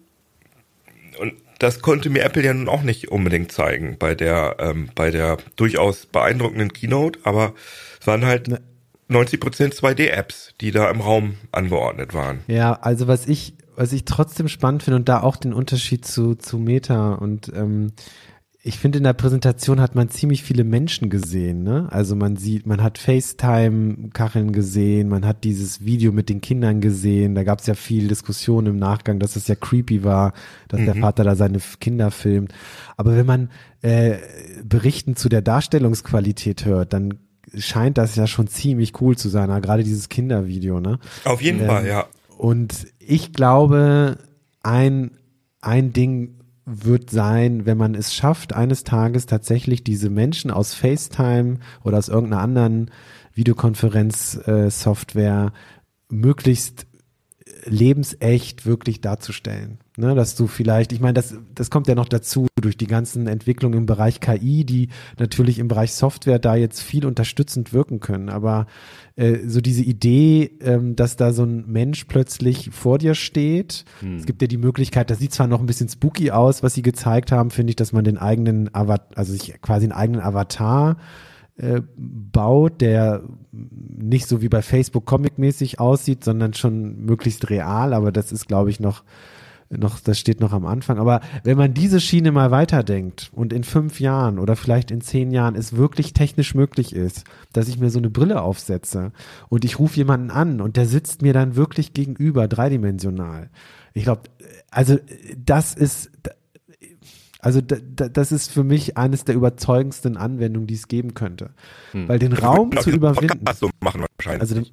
und das konnte mir Apple ja nun auch nicht unbedingt zeigen bei der, ähm, bei der durchaus beeindruckenden Keynote, aber es waren halt ne. 90 Prozent 2D-Apps, die da im Raum angeordnet waren. Ja, also was ich, was ich trotzdem spannend finde und da auch den Unterschied zu, zu Meta und ähm, ich finde, in der Präsentation hat man ziemlich viele Menschen gesehen. Ne? Also man sieht, man hat FaceTime-Kacheln gesehen, man hat dieses Video mit den Kindern gesehen. Da gab es ja viel Diskussion im Nachgang, dass es ja creepy war, dass mhm. der Vater da seine Kinder filmt. Aber wenn man äh, Berichten zu der Darstellungsqualität hört, dann scheint das ja schon ziemlich cool zu sein, gerade dieses Kindervideo. Ne? Auf jeden ähm, Fall, ja. Und ich glaube, ein ein Ding wird sein, wenn man es schafft, eines Tages tatsächlich diese Menschen aus FaceTime oder aus irgendeiner anderen Videokonferenzsoftware äh, möglichst lebensecht wirklich darzustellen. Ne, dass du vielleicht, ich meine, das, das kommt ja noch dazu durch die ganzen Entwicklungen im Bereich KI, die natürlich im Bereich Software da jetzt viel unterstützend wirken können. Aber äh, so diese Idee, ähm, dass da so ein Mensch plötzlich vor dir steht, hm. es gibt ja die Möglichkeit, das sieht zwar noch ein bisschen spooky aus, was sie gezeigt haben, finde ich, dass man den eigenen Avatar, also sich quasi einen eigenen Avatar äh, baut, der nicht so wie bei Facebook Comic-mäßig aussieht, sondern schon möglichst real, aber das ist, glaube ich, noch noch, das steht noch am Anfang. Aber wenn man diese Schiene mal weiterdenkt und in fünf Jahren oder vielleicht in zehn Jahren es wirklich technisch möglich ist, dass ich mir so eine Brille aufsetze und ich rufe jemanden an und der sitzt mir dann wirklich gegenüber, dreidimensional. Ich glaube, also das ist, also das ist für mich eines der überzeugendsten Anwendungen, die es geben könnte. Hm. Weil den Raum zu überwinden. Also den,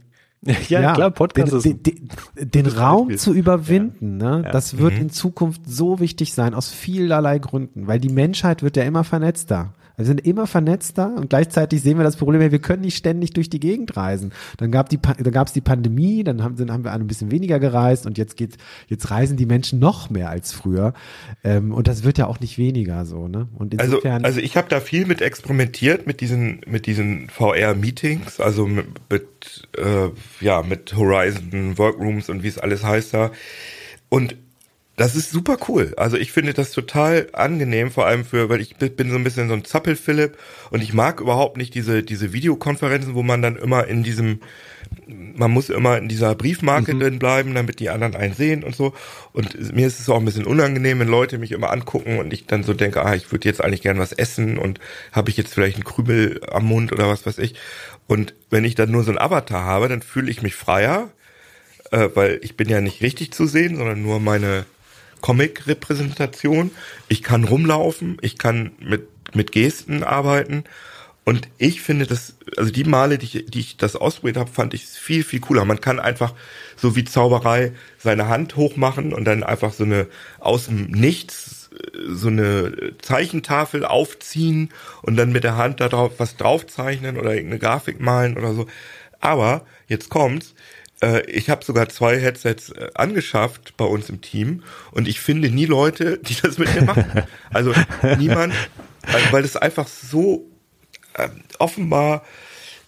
ja, ja, klar, Podcast den, ist den, den, den Raum Beispiel. zu überwinden, ne, ja. das wird mhm. in Zukunft so wichtig sein aus vielerlei Gründen, weil die Menschheit wird ja immer vernetzter. Wir sind immer vernetzter und gleichzeitig sehen wir das Problem, wir können nicht ständig durch die Gegend reisen. Dann gab die, dann gab es die Pandemie, dann haben, dann haben wir ein bisschen weniger gereist und jetzt geht, jetzt reisen die Menschen noch mehr als früher. Ähm, und das wird ja auch nicht weniger so, ne? Und also, insofern. Also, also ich habe da viel mit experimentiert mit diesen, mit diesen VR-Meetings, also mit, mit äh, ja, mit Horizon Workrooms und wie es alles heißt da. Und das ist super cool. Also ich finde das total angenehm, vor allem für, weil ich bin so ein bisschen so ein Zappel-Philipp und ich mag überhaupt nicht diese, diese Videokonferenzen, wo man dann immer in diesem, man muss immer in dieser Briefmarke mhm. drin bleiben, damit die anderen einen sehen und so. Und mir ist es auch ein bisschen unangenehm, wenn Leute mich immer angucken und ich dann so denke, ah, ich würde jetzt eigentlich gern was essen und habe ich jetzt vielleicht einen Krümel am Mund oder was weiß ich. Und wenn ich dann nur so ein Avatar habe, dann fühle ich mich freier, äh, weil ich bin ja nicht richtig zu sehen, sondern nur meine Comic-Repräsentation. Ich kann rumlaufen, ich kann mit, mit Gesten arbeiten. Und ich finde das, also die Male, die ich, die ich das ausprobiert habe, fand ich viel, viel cooler. Man kann einfach so wie Zauberei seine Hand hochmachen und dann einfach so eine aus dem Nichts so eine Zeichentafel aufziehen und dann mit der Hand da drauf was draufzeichnen oder irgendeine Grafik malen oder so. Aber jetzt kommt's, äh, ich habe sogar zwei Headsets äh, angeschafft bei uns im Team und ich finde nie Leute, die das mit mir machen. Also niemand, also, weil es einfach so äh, offenbar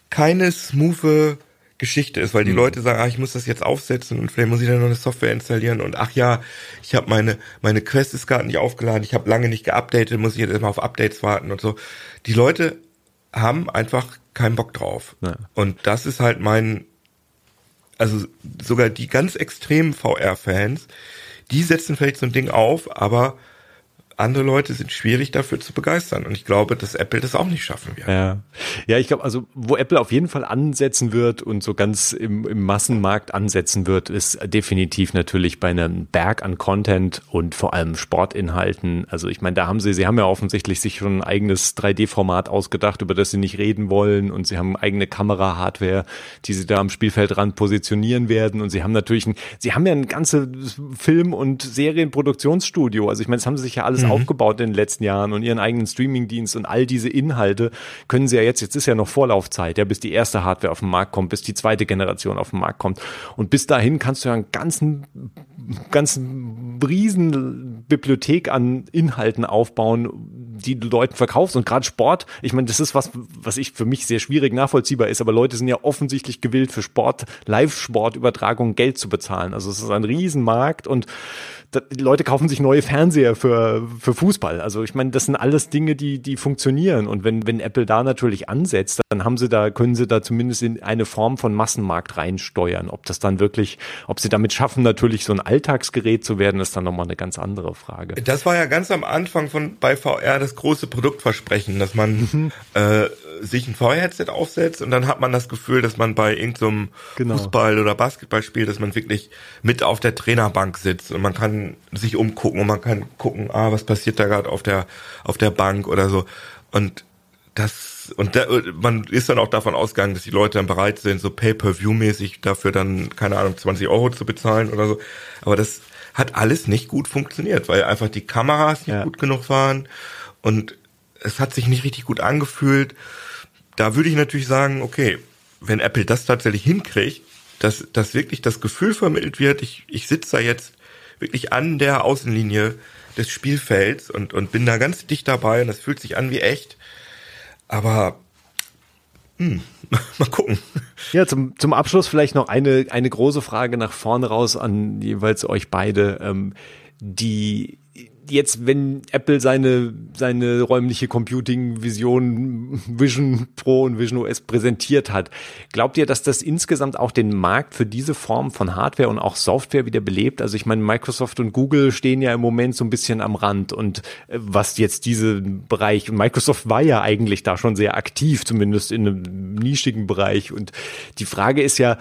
keine smoothe Geschichte ist, weil die mhm. Leute sagen, ah, ich muss das jetzt aufsetzen und vielleicht muss ich dann noch eine Software installieren und ach ja, ich habe meine meine Quest ist gerade nicht aufgeladen, ich habe lange nicht geupdatet, muss ich jetzt immer auf Updates warten und so. Die Leute haben einfach keinen Bock drauf. Ja. Und das ist halt mein also sogar die ganz extremen VR-Fans, die setzen vielleicht so ein Ding auf, aber andere Leute sind schwierig dafür zu begeistern. Und ich glaube, dass Apple das auch nicht schaffen wird. Ja, ja ich glaube, also wo Apple auf jeden Fall ansetzen wird und so ganz im, im Massenmarkt ansetzen wird, ist definitiv natürlich bei einem Berg an Content und vor allem Sportinhalten. Also ich meine, da haben sie, sie haben ja offensichtlich sich schon ein eigenes 3D-Format ausgedacht, über das sie nicht reden wollen. Und sie haben eigene Kamera-Hardware, die sie da am Spielfeldrand positionieren werden. Und sie haben natürlich ein, sie haben ja ein ganzes Film- und Serienproduktionsstudio. Also ich meine, das haben sie sich ja alles mhm. aufgebaut in den letzten Jahren und ihren eigenen Streamingdienst und all diese Inhalte können sie ja jetzt, jetzt ist ja noch Vorlaufzeit, ja, bis die erste Hardware auf den Markt kommt, bis die zweite Generation auf den Markt kommt. Und bis dahin kannst du ja einen ganzen, ganzen riesen Bibliothek an Inhalten aufbauen, die du Leuten verkaufst. Und gerade Sport, ich meine, das ist was, was ich für mich sehr schwierig nachvollziehbar ist, aber Leute sind ja offensichtlich gewillt, für Sport, Live-Sportübertragung Geld zu bezahlen. Also es ist ein Riesenmarkt und die Leute kaufen sich neue Fernseher für, für Fußball. Also ich meine, das sind alles Dinge, die, die funktionieren. Und wenn, wenn Apple da natürlich ansetzt, dann haben sie da, können sie da zumindest in eine Form von Massenmarkt reinsteuern. Ob das dann wirklich, ob sie damit schaffen, natürlich so ein Alltagsgerät zu werden, ist dann nochmal eine ganz andere Frage. Das war ja ganz am Anfang von bei VR das große Produktversprechen, dass man mhm. äh, sich ein VR-Headset aufsetzt und dann hat man das Gefühl, dass man bei irgendeinem genau. Fußball- oder Basketballspiel, dass man wirklich mit auf der Trainerbank sitzt und man kann sich umgucken und man kann gucken, ah, was passiert da gerade auf der auf der Bank oder so. Und das und da, man ist dann auch davon ausgegangen, dass die Leute dann bereit sind, so Pay-per-View-mäßig dafür dann keine Ahnung 20 Euro zu bezahlen oder so. Aber das hat alles nicht gut funktioniert, weil einfach die Kameras nicht ja. gut genug waren und es hat sich nicht richtig gut angefühlt da würde ich natürlich sagen, okay, wenn Apple das tatsächlich hinkriegt, dass, dass wirklich das Gefühl vermittelt wird, ich, ich sitze da jetzt wirklich an der Außenlinie des Spielfelds und, und bin da ganz dicht dabei und das fühlt sich an wie echt. Aber hm, mal gucken. Ja, zum, zum Abschluss vielleicht noch eine, eine große Frage nach vorne raus an jeweils euch beide. Ähm, die jetzt, wenn Apple seine, seine räumliche Computing-Vision Vision Pro und Vision OS präsentiert hat, glaubt ihr, dass das insgesamt auch den Markt für diese Form von Hardware und auch Software wieder belebt? Also ich meine, Microsoft und Google stehen ja im Moment so ein bisschen am Rand und äh, was jetzt diese Bereich, Microsoft war ja eigentlich da schon sehr aktiv, zumindest in einem nischigen Bereich und die Frage ist ja,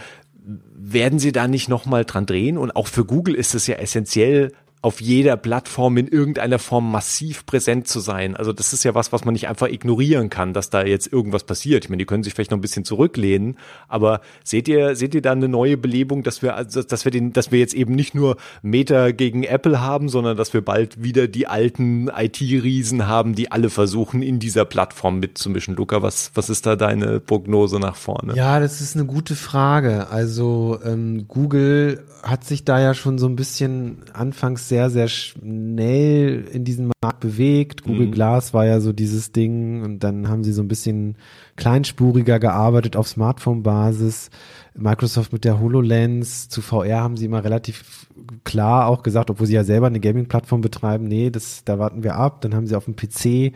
werden sie da nicht nochmal dran drehen? Und auch für Google ist es ja essentiell, auf jeder Plattform in irgendeiner Form massiv präsent zu sein. Also das ist ja was, was man nicht einfach ignorieren kann, dass da jetzt irgendwas passiert. Ich meine, die können sich vielleicht noch ein bisschen zurücklehnen, aber seht ihr, seht ihr da eine neue Belebung, dass wir, also, dass wir den, dass wir jetzt eben nicht nur Meta gegen Apple haben, sondern dass wir bald wieder die alten IT-Riesen haben, die alle versuchen, in dieser Plattform mitzumischen. Luca, was, was ist da deine Prognose nach vorne? Ja, das ist eine gute Frage. Also ähm, Google hat sich da ja schon so ein bisschen anfangs sehr, sehr schnell in diesen Markt bewegt. Google mhm. Glass war ja so dieses Ding und dann haben sie so ein bisschen kleinspuriger gearbeitet auf Smartphone-Basis. Microsoft mit der HoloLens zu VR haben sie immer relativ klar auch gesagt, obwohl sie ja selber eine Gaming-Plattform betreiben, nee, das, da warten wir ab. Dann haben sie auf dem PC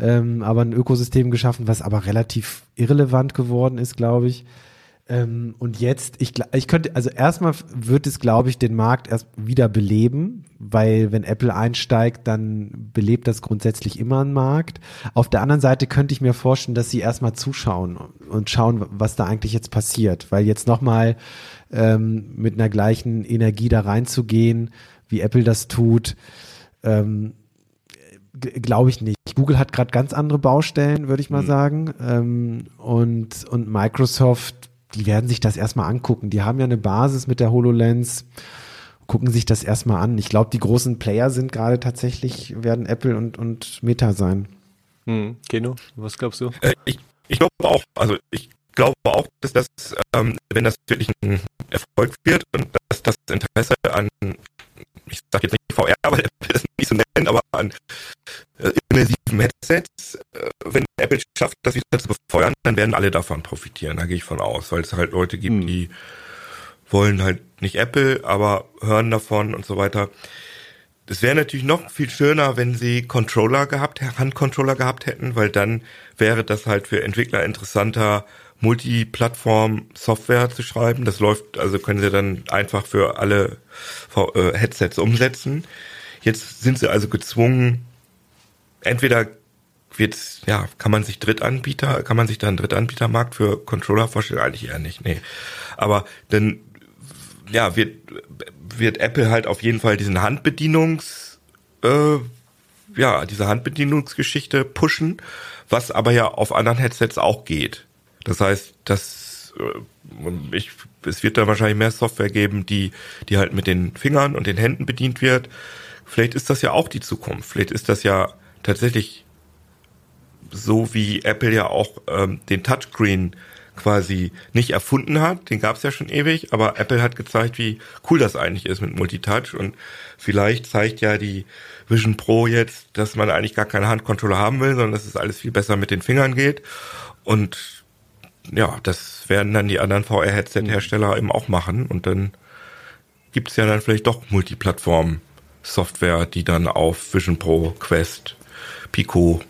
ähm, aber ein Ökosystem geschaffen, was aber relativ irrelevant geworden ist, glaube ich. Ähm, und jetzt, ich, ich könnte, also erstmal wird es, glaube ich, den Markt erst wieder beleben, weil wenn Apple einsteigt, dann belebt das grundsätzlich immer einen Markt. Auf der anderen Seite könnte ich mir vorstellen, dass sie erstmal zuschauen und schauen, was da eigentlich jetzt passiert, weil jetzt nochmal ähm, mit einer gleichen Energie da reinzugehen, wie Apple das tut, ähm, glaube ich nicht. Google hat gerade ganz andere Baustellen, würde ich mal mhm. sagen. Ähm, und, und Microsoft die werden sich das erstmal angucken. Die haben ja eine Basis mit der HoloLens, gucken sich das erstmal an. Ich glaube, die großen Player sind gerade tatsächlich, werden Apple und, und Meta sein. Hm, Keno, was glaubst du? Äh, ich, ich glaube auch, also ich glaube auch, dass das, ähm, wenn das wirklich ein Erfolg wird und dass das Interesse an ich sage jetzt nicht VR, weil Apple das nicht so nennt, aber an äh, immersiven Headsets, äh, wenn Apple schafft, das wieder zu befeuern, dann werden alle davon profitieren, da gehe ich von aus, weil es halt Leute gibt, mhm. die wollen halt nicht Apple, aber hören davon und so weiter. Es wäre natürlich noch viel schöner, wenn sie Controller gehabt, Handcontroller gehabt hätten, weil dann wäre das halt für Entwickler interessanter, Multiplattform-Software zu schreiben. Das läuft, also können sie dann einfach für alle äh, Headsets umsetzen. Jetzt sind sie also gezwungen, entweder wird ja, kann man sich Drittanbieter, kann man sich da einen Drittanbietermarkt für Controller vorstellen? Eigentlich eher nicht, nee. Aber dann, ja, wird, wird Apple halt auf jeden Fall diesen Handbedienungs, äh, ja, diese Handbedienungsgeschichte pushen, was aber ja auf anderen Headsets auch geht. Das heißt, das, äh, ich, es wird da wahrscheinlich mehr Software geben, die, die halt mit den Fingern und den Händen bedient wird. Vielleicht ist das ja auch die Zukunft. Vielleicht ist das ja tatsächlich so, wie Apple ja auch ähm, den Touchscreen quasi nicht erfunden hat, den gab es ja schon ewig, aber Apple hat gezeigt, wie cool das eigentlich ist mit Multitouch und vielleicht zeigt ja die Vision Pro jetzt, dass man eigentlich gar keine Handcontroller haben will, sondern dass es alles viel besser mit den Fingern geht und ja, das werden dann die anderen VR-Headset-Hersteller eben auch machen und dann gibt es ja dann vielleicht doch Multiplattform-Software, die dann auf Vision Pro, Quest, Pico,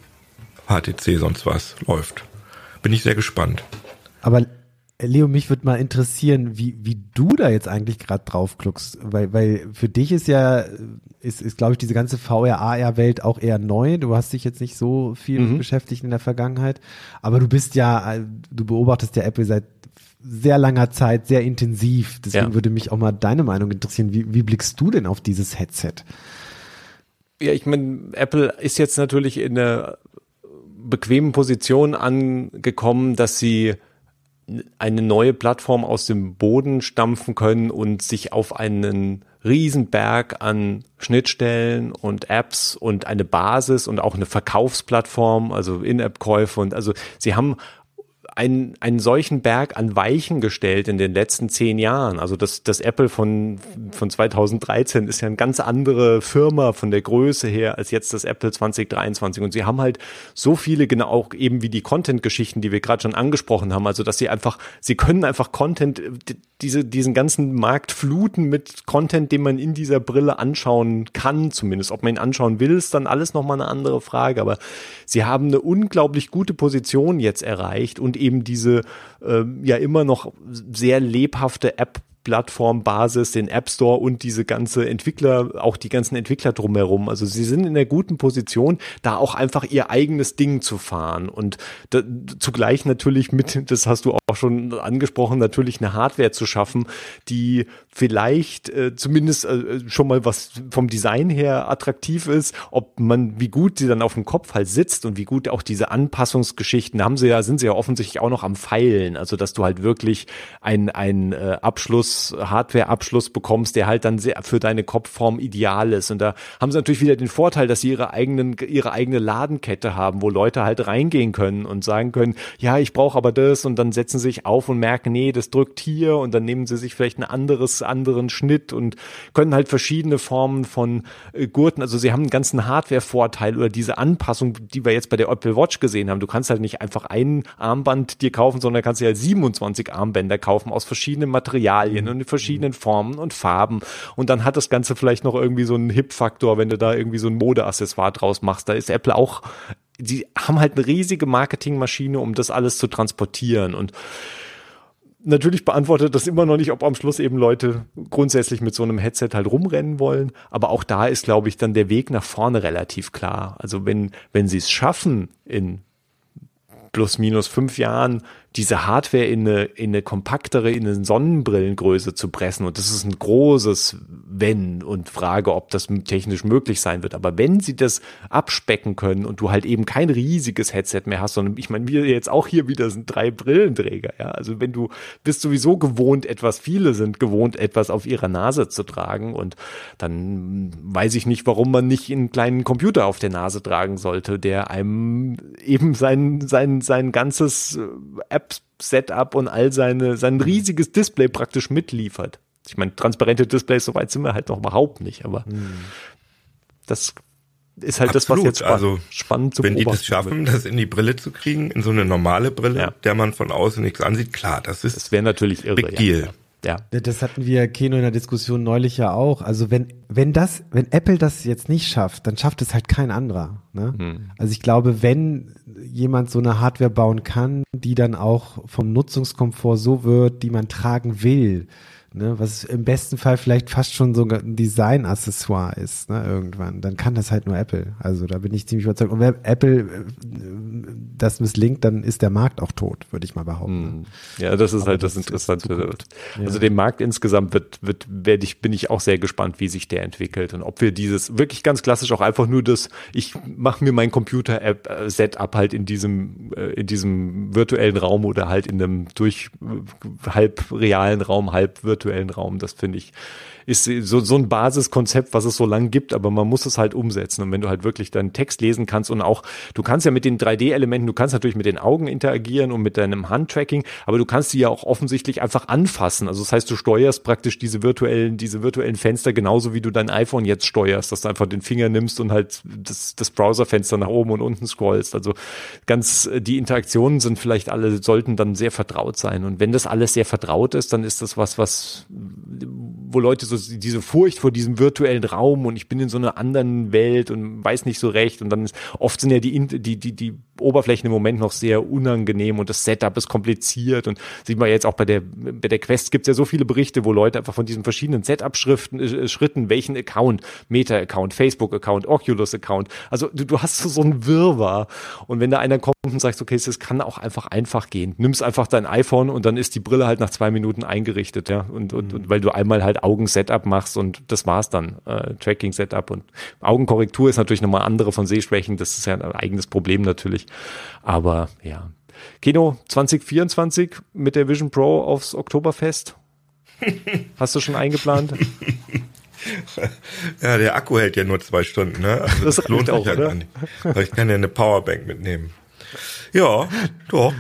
HTC, sonst was läuft. Bin ich sehr gespannt. Aber Leo, mich würde mal interessieren, wie, wie du da jetzt eigentlich gerade drauf kluckst, weil, weil für dich ist ja, ist, ist glaube ich, diese ganze VR-AR-Welt auch eher neu. Du hast dich jetzt nicht so viel mhm. beschäftigt in der Vergangenheit, aber du bist ja, du beobachtest ja Apple seit sehr langer Zeit, sehr intensiv. Deswegen ja. würde mich auch mal deine Meinung interessieren. Wie, wie blickst du denn auf dieses Headset? Ja, ich meine, Apple ist jetzt natürlich in einer bequemen Position angekommen, dass sie eine neue Plattform aus dem Boden stampfen können und sich auf einen Riesenberg an Schnittstellen und Apps und eine Basis und auch eine Verkaufsplattform, also In-App-Käufe und also sie haben einen, einen solchen Berg an Weichen gestellt in den letzten zehn Jahren. Also das, das Apple von, von 2013 ist ja eine ganz andere Firma von der Größe her als jetzt das Apple 2023. Und sie haben halt so viele, genau auch eben wie die Content-Geschichten, die wir gerade schon angesprochen haben. Also dass sie einfach, sie können einfach Content, diese, diesen ganzen Markt fluten mit Content, den man in dieser Brille anschauen kann, zumindest. Ob man ihn anschauen will, ist dann alles nochmal eine andere Frage. Aber sie haben eine unglaublich gute Position jetzt erreicht und eben diese äh, ja immer noch sehr lebhafte App Plattformbasis, den App Store und diese ganze Entwickler, auch die ganzen Entwickler drumherum. Also sie sind in der guten Position, da auch einfach ihr eigenes Ding zu fahren. Und da, zugleich natürlich mit, das hast du auch schon angesprochen, natürlich eine Hardware zu schaffen, die vielleicht äh, zumindest äh, schon mal was vom Design her attraktiv ist, ob man, wie gut sie dann auf dem Kopf halt sitzt und wie gut auch diese Anpassungsgeschichten haben sie ja, sind sie ja offensichtlich auch noch am Feilen, also dass du halt wirklich ein, ein äh, Abschluss, Hardware-Abschluss bekommst, der halt dann sehr für deine Kopfform ideal ist. Und da haben sie natürlich wieder den Vorteil, dass sie ihre eigenen, ihre eigene Ladenkette haben, wo Leute halt reingehen können und sagen können, ja, ich brauche aber das und dann setzen sie sich auf und merken, nee, das drückt hier und dann nehmen sie sich vielleicht ein anderes, anderen Schnitt und können halt verschiedene Formen von äh, Gurten, also sie haben einen ganzen Hardware-Vorteil oder diese Anpassung, die wir jetzt bei der Apple Watch gesehen haben. Du kannst halt nicht einfach ein Armband dir kaufen, sondern kannst dir halt 27 Armbänder kaufen aus verschiedenen Materialien Materialien und in verschiedenen Formen und Farben. Und dann hat das Ganze vielleicht noch irgendwie so einen Hip-Faktor, wenn du da irgendwie so ein Modeaccessoire draus machst. Da ist Apple auch, die haben halt eine riesige Marketingmaschine, um das alles zu transportieren. Und natürlich beantwortet das immer noch nicht, ob am Schluss eben Leute grundsätzlich mit so einem Headset halt rumrennen wollen. Aber auch da ist, glaube ich, dann der Weg nach vorne relativ klar. Also wenn, wenn sie es schaffen, in plus minus fünf Jahren diese Hardware in eine, in eine kompaktere, in eine Sonnenbrillengröße zu pressen. Und das ist ein großes Wenn und Frage, ob das technisch möglich sein wird. Aber wenn sie das abspecken können und du halt eben kein riesiges Headset mehr hast, sondern ich meine, wir jetzt auch hier wieder sind drei Brillenträger, ja. Also wenn du bist sowieso gewohnt, etwas, viele sind gewohnt, etwas auf ihrer Nase zu tragen und dann weiß ich nicht, warum man nicht einen kleinen Computer auf der Nase tragen sollte, der einem eben sein, sein, sein ganzes App App-Setup und all seine, sein riesiges Display praktisch mitliefert. Ich meine, transparente Displays, so weit sind wir halt noch überhaupt nicht, aber das ist halt Absolut. das, was jetzt spa also, spannend zu Wenn die das schaffen, wird. das in die Brille zu kriegen, in so eine normale Brille, ja. der man von außen nichts ansieht, klar, das ist. Das wäre natürlich irre. Big Deal. Ja. Ja. Das hatten wir Keno in der Diskussion neulich ja auch. Also wenn, wenn das, wenn Apple das jetzt nicht schafft, dann schafft es halt kein anderer. Ne? Hm. Also ich glaube, wenn jemand so eine Hardware bauen kann, die dann auch vom Nutzungskomfort so wird, die man tragen will, ne, was im besten Fall vielleicht fast schon so ein Design-Accessoire ist, ne, irgendwann, dann kann das halt nur Apple. Also da bin ich ziemlich überzeugt. Und wenn Apple äh, das misslingt, dann ist der Markt auch tot, würde ich mal behaupten. Hm. Ja, das ist Aber halt das, das Interessante. Also ja. den Markt insgesamt wird, wird, werde ich, bin ich auch sehr gespannt, wie sich der entwickelt und ob wir dieses wirklich ganz klassisch auch einfach nur das, ich mache mir mein Computer-App-Setup halt in diesem, äh, in diesem virtuellen Raum oder halt in einem durch halb realen Raum, halb virtuellen virtuellen Raum. Das finde ich ist so, so ein Basiskonzept, was es so lang gibt, aber man muss es halt umsetzen. Und wenn du halt wirklich deinen Text lesen kannst und auch, du kannst ja mit den 3D-Elementen, du kannst natürlich mit den Augen interagieren und mit deinem Handtracking, aber du kannst sie ja auch offensichtlich einfach anfassen. Also das heißt, du steuerst praktisch diese virtuellen, diese virtuellen Fenster genauso wie du dein iPhone jetzt steuerst, dass du einfach den Finger nimmst und halt das, das Browserfenster nach oben und unten scrollst. Also ganz, die Interaktionen sind vielleicht alle, sollten dann sehr vertraut sein. Und wenn das alles sehr vertraut ist, dann ist das was, was, wo Leute so diese Furcht vor diesem virtuellen Raum und ich bin in so einer anderen Welt und weiß nicht so recht und dann ist, oft sind ja die, die, die, die Oberflächen im Moment noch sehr unangenehm und das Setup ist kompliziert und sieht man jetzt auch bei der, bei der Quest gibt es ja so viele Berichte, wo Leute einfach von diesen verschiedenen Setup-Schriften, äh, Schritten, welchen Account, Meta-Account, Facebook-Account, Oculus-Account, also du, du hast so einen Wirrwarr und wenn da einer kommt und sagt, okay, das kann auch einfach einfach gehen, nimmst einfach dein iPhone und dann ist die Brille halt nach zwei Minuten eingerichtet, ja, und, und, und weil du einmal halt Augen-Setup machst und das war's dann, äh, Tracking-Setup und Augenkorrektur ist natürlich nochmal andere von Sehschwächen, das ist ja ein eigenes Problem natürlich. Aber ja. Kino 2024 mit der Vision Pro aufs Oktoberfest. Hast du schon eingeplant? Ja, der Akku hält ja nur zwei Stunden, ne? Also das, das lohnt sich ja gar nicht. Weil ich kann ja eine Powerbank mitnehmen. Ja, doch.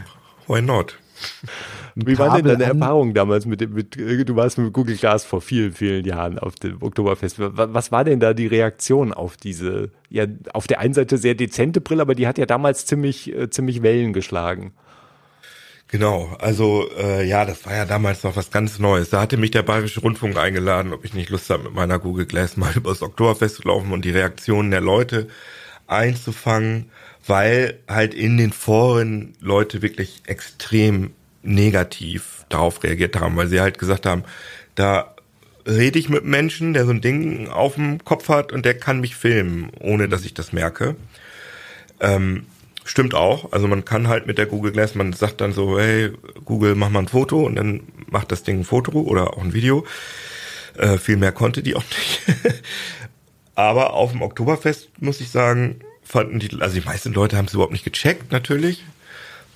why not? Wie war denn deine Erfahrung damals mit dem, mit, du warst mit Google Glass vor vielen, vielen Jahren auf dem Oktoberfest. Was war denn da die Reaktion auf diese, ja, auf der einen Seite sehr dezente Brille, aber die hat ja damals ziemlich, äh, ziemlich Wellen geschlagen. Genau, also äh, ja, das war ja damals noch was ganz Neues. Da hatte mich der Bayerische Rundfunk eingeladen, ob ich nicht Lust habe, mit meiner Google Glass mal übers Oktoberfest zu laufen und die Reaktionen der Leute einzufangen, weil halt in den Foren Leute wirklich extrem negativ darauf reagiert haben, weil sie halt gesagt haben, da rede ich mit Menschen, der so ein Ding auf dem Kopf hat und der kann mich filmen, ohne dass ich das merke. Ähm, stimmt auch. Also man kann halt mit der Google Glass, man sagt dann so, hey, Google, mach mal ein Foto und dann macht das Ding ein Foto oder auch ein Video. Äh, viel mehr konnte die auch nicht. Aber auf dem Oktoberfest, muss ich sagen, fanden die, also die meisten Leute haben es überhaupt nicht gecheckt, natürlich.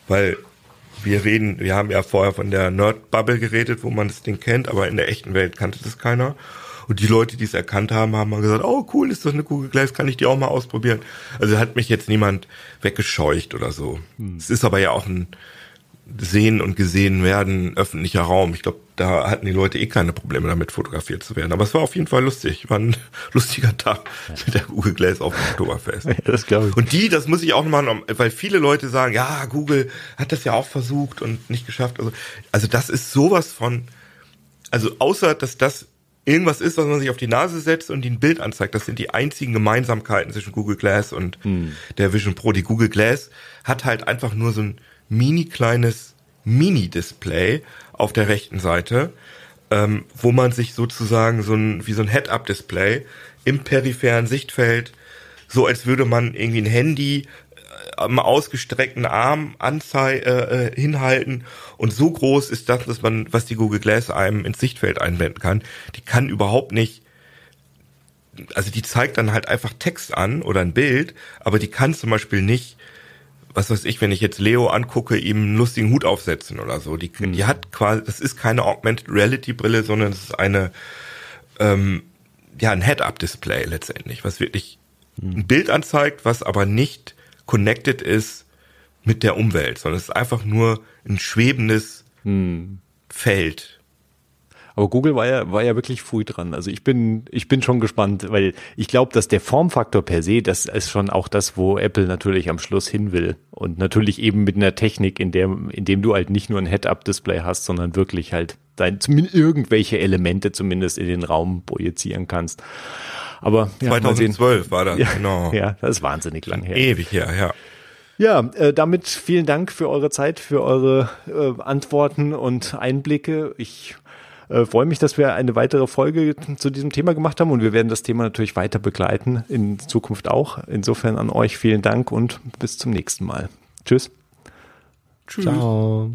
Weil wir reden, wir haben ja vorher von der Nerd-Bubble geredet, wo man das Ding kennt, aber in der echten Welt kannte das keiner. Und die Leute, die es erkannt haben, haben mal gesagt, oh cool, ist das eine Google Glass, kann ich die auch mal ausprobieren. Also hat mich jetzt niemand weggescheucht oder so. Hm. Es ist aber ja auch ein Sehen und Gesehen werden öffentlicher Raum. Ich glaube, da hatten die Leute eh keine Probleme damit, fotografiert zu werden. Aber es war auf jeden Fall lustig. War ein lustiger Tag mit der Google Glass auf dem Oktoberfest. Ja, das glaube ich. Und die, das muss ich auch nochmal, weil viele Leute sagen, ja, Google hat das ja auch versucht und nicht geschafft. Also, also das ist sowas von, also außer, dass das irgendwas ist, was man sich auf die Nase setzt und die ein Bild anzeigt. Das sind die einzigen Gemeinsamkeiten zwischen Google Glass und hm. der Vision Pro. Die Google Glass hat halt einfach nur so ein mini kleines Mini-Display auf der rechten Seite, ähm, wo man sich sozusagen so ein, wie so ein Head-Up-Display im peripheren Sichtfeld, so als würde man irgendwie ein Handy am ausgestreckten Arm anzei äh, äh, hinhalten. Und so groß ist das, dass man, was die Google Glass einem ins Sichtfeld einblenden kann, die kann überhaupt nicht, also die zeigt dann halt einfach Text an oder ein Bild, aber die kann zum Beispiel nicht, was weiß ich, wenn ich jetzt Leo angucke, ihm einen lustigen Hut aufsetzen oder so. Die, die mhm. hat quasi, das ist keine Augmented Reality Brille, sondern es ist eine, ähm, ja, ein Head-Up-Display letztendlich, was wirklich mhm. ein Bild anzeigt, was aber nicht connected ist mit der Umwelt, sondern es ist einfach nur ein schwebendes hm. Feld. Aber Google war ja, war ja wirklich früh dran. Also ich bin, ich bin schon gespannt, weil ich glaube, dass der Formfaktor per se, das ist schon auch das, wo Apple natürlich am Schluss hin will. Und natürlich eben mit einer Technik, in der, in dem du halt nicht nur ein Head-Up-Display hast, sondern wirklich halt dein, zumindest irgendwelche Elemente zumindest in den Raum projizieren kannst. Aber ja, 2012 war das, ja, genau. Ja, das ist wahnsinnig lang her. Ewig her, ja. Ja, äh, damit vielen Dank für eure Zeit, für eure äh, Antworten und Einblicke. Ich äh, freue mich, dass wir eine weitere Folge zu diesem Thema gemacht haben und wir werden das Thema natürlich weiter begleiten, in Zukunft auch. Insofern an euch vielen Dank und bis zum nächsten Mal. Tschüss. Tschüss. Ciao.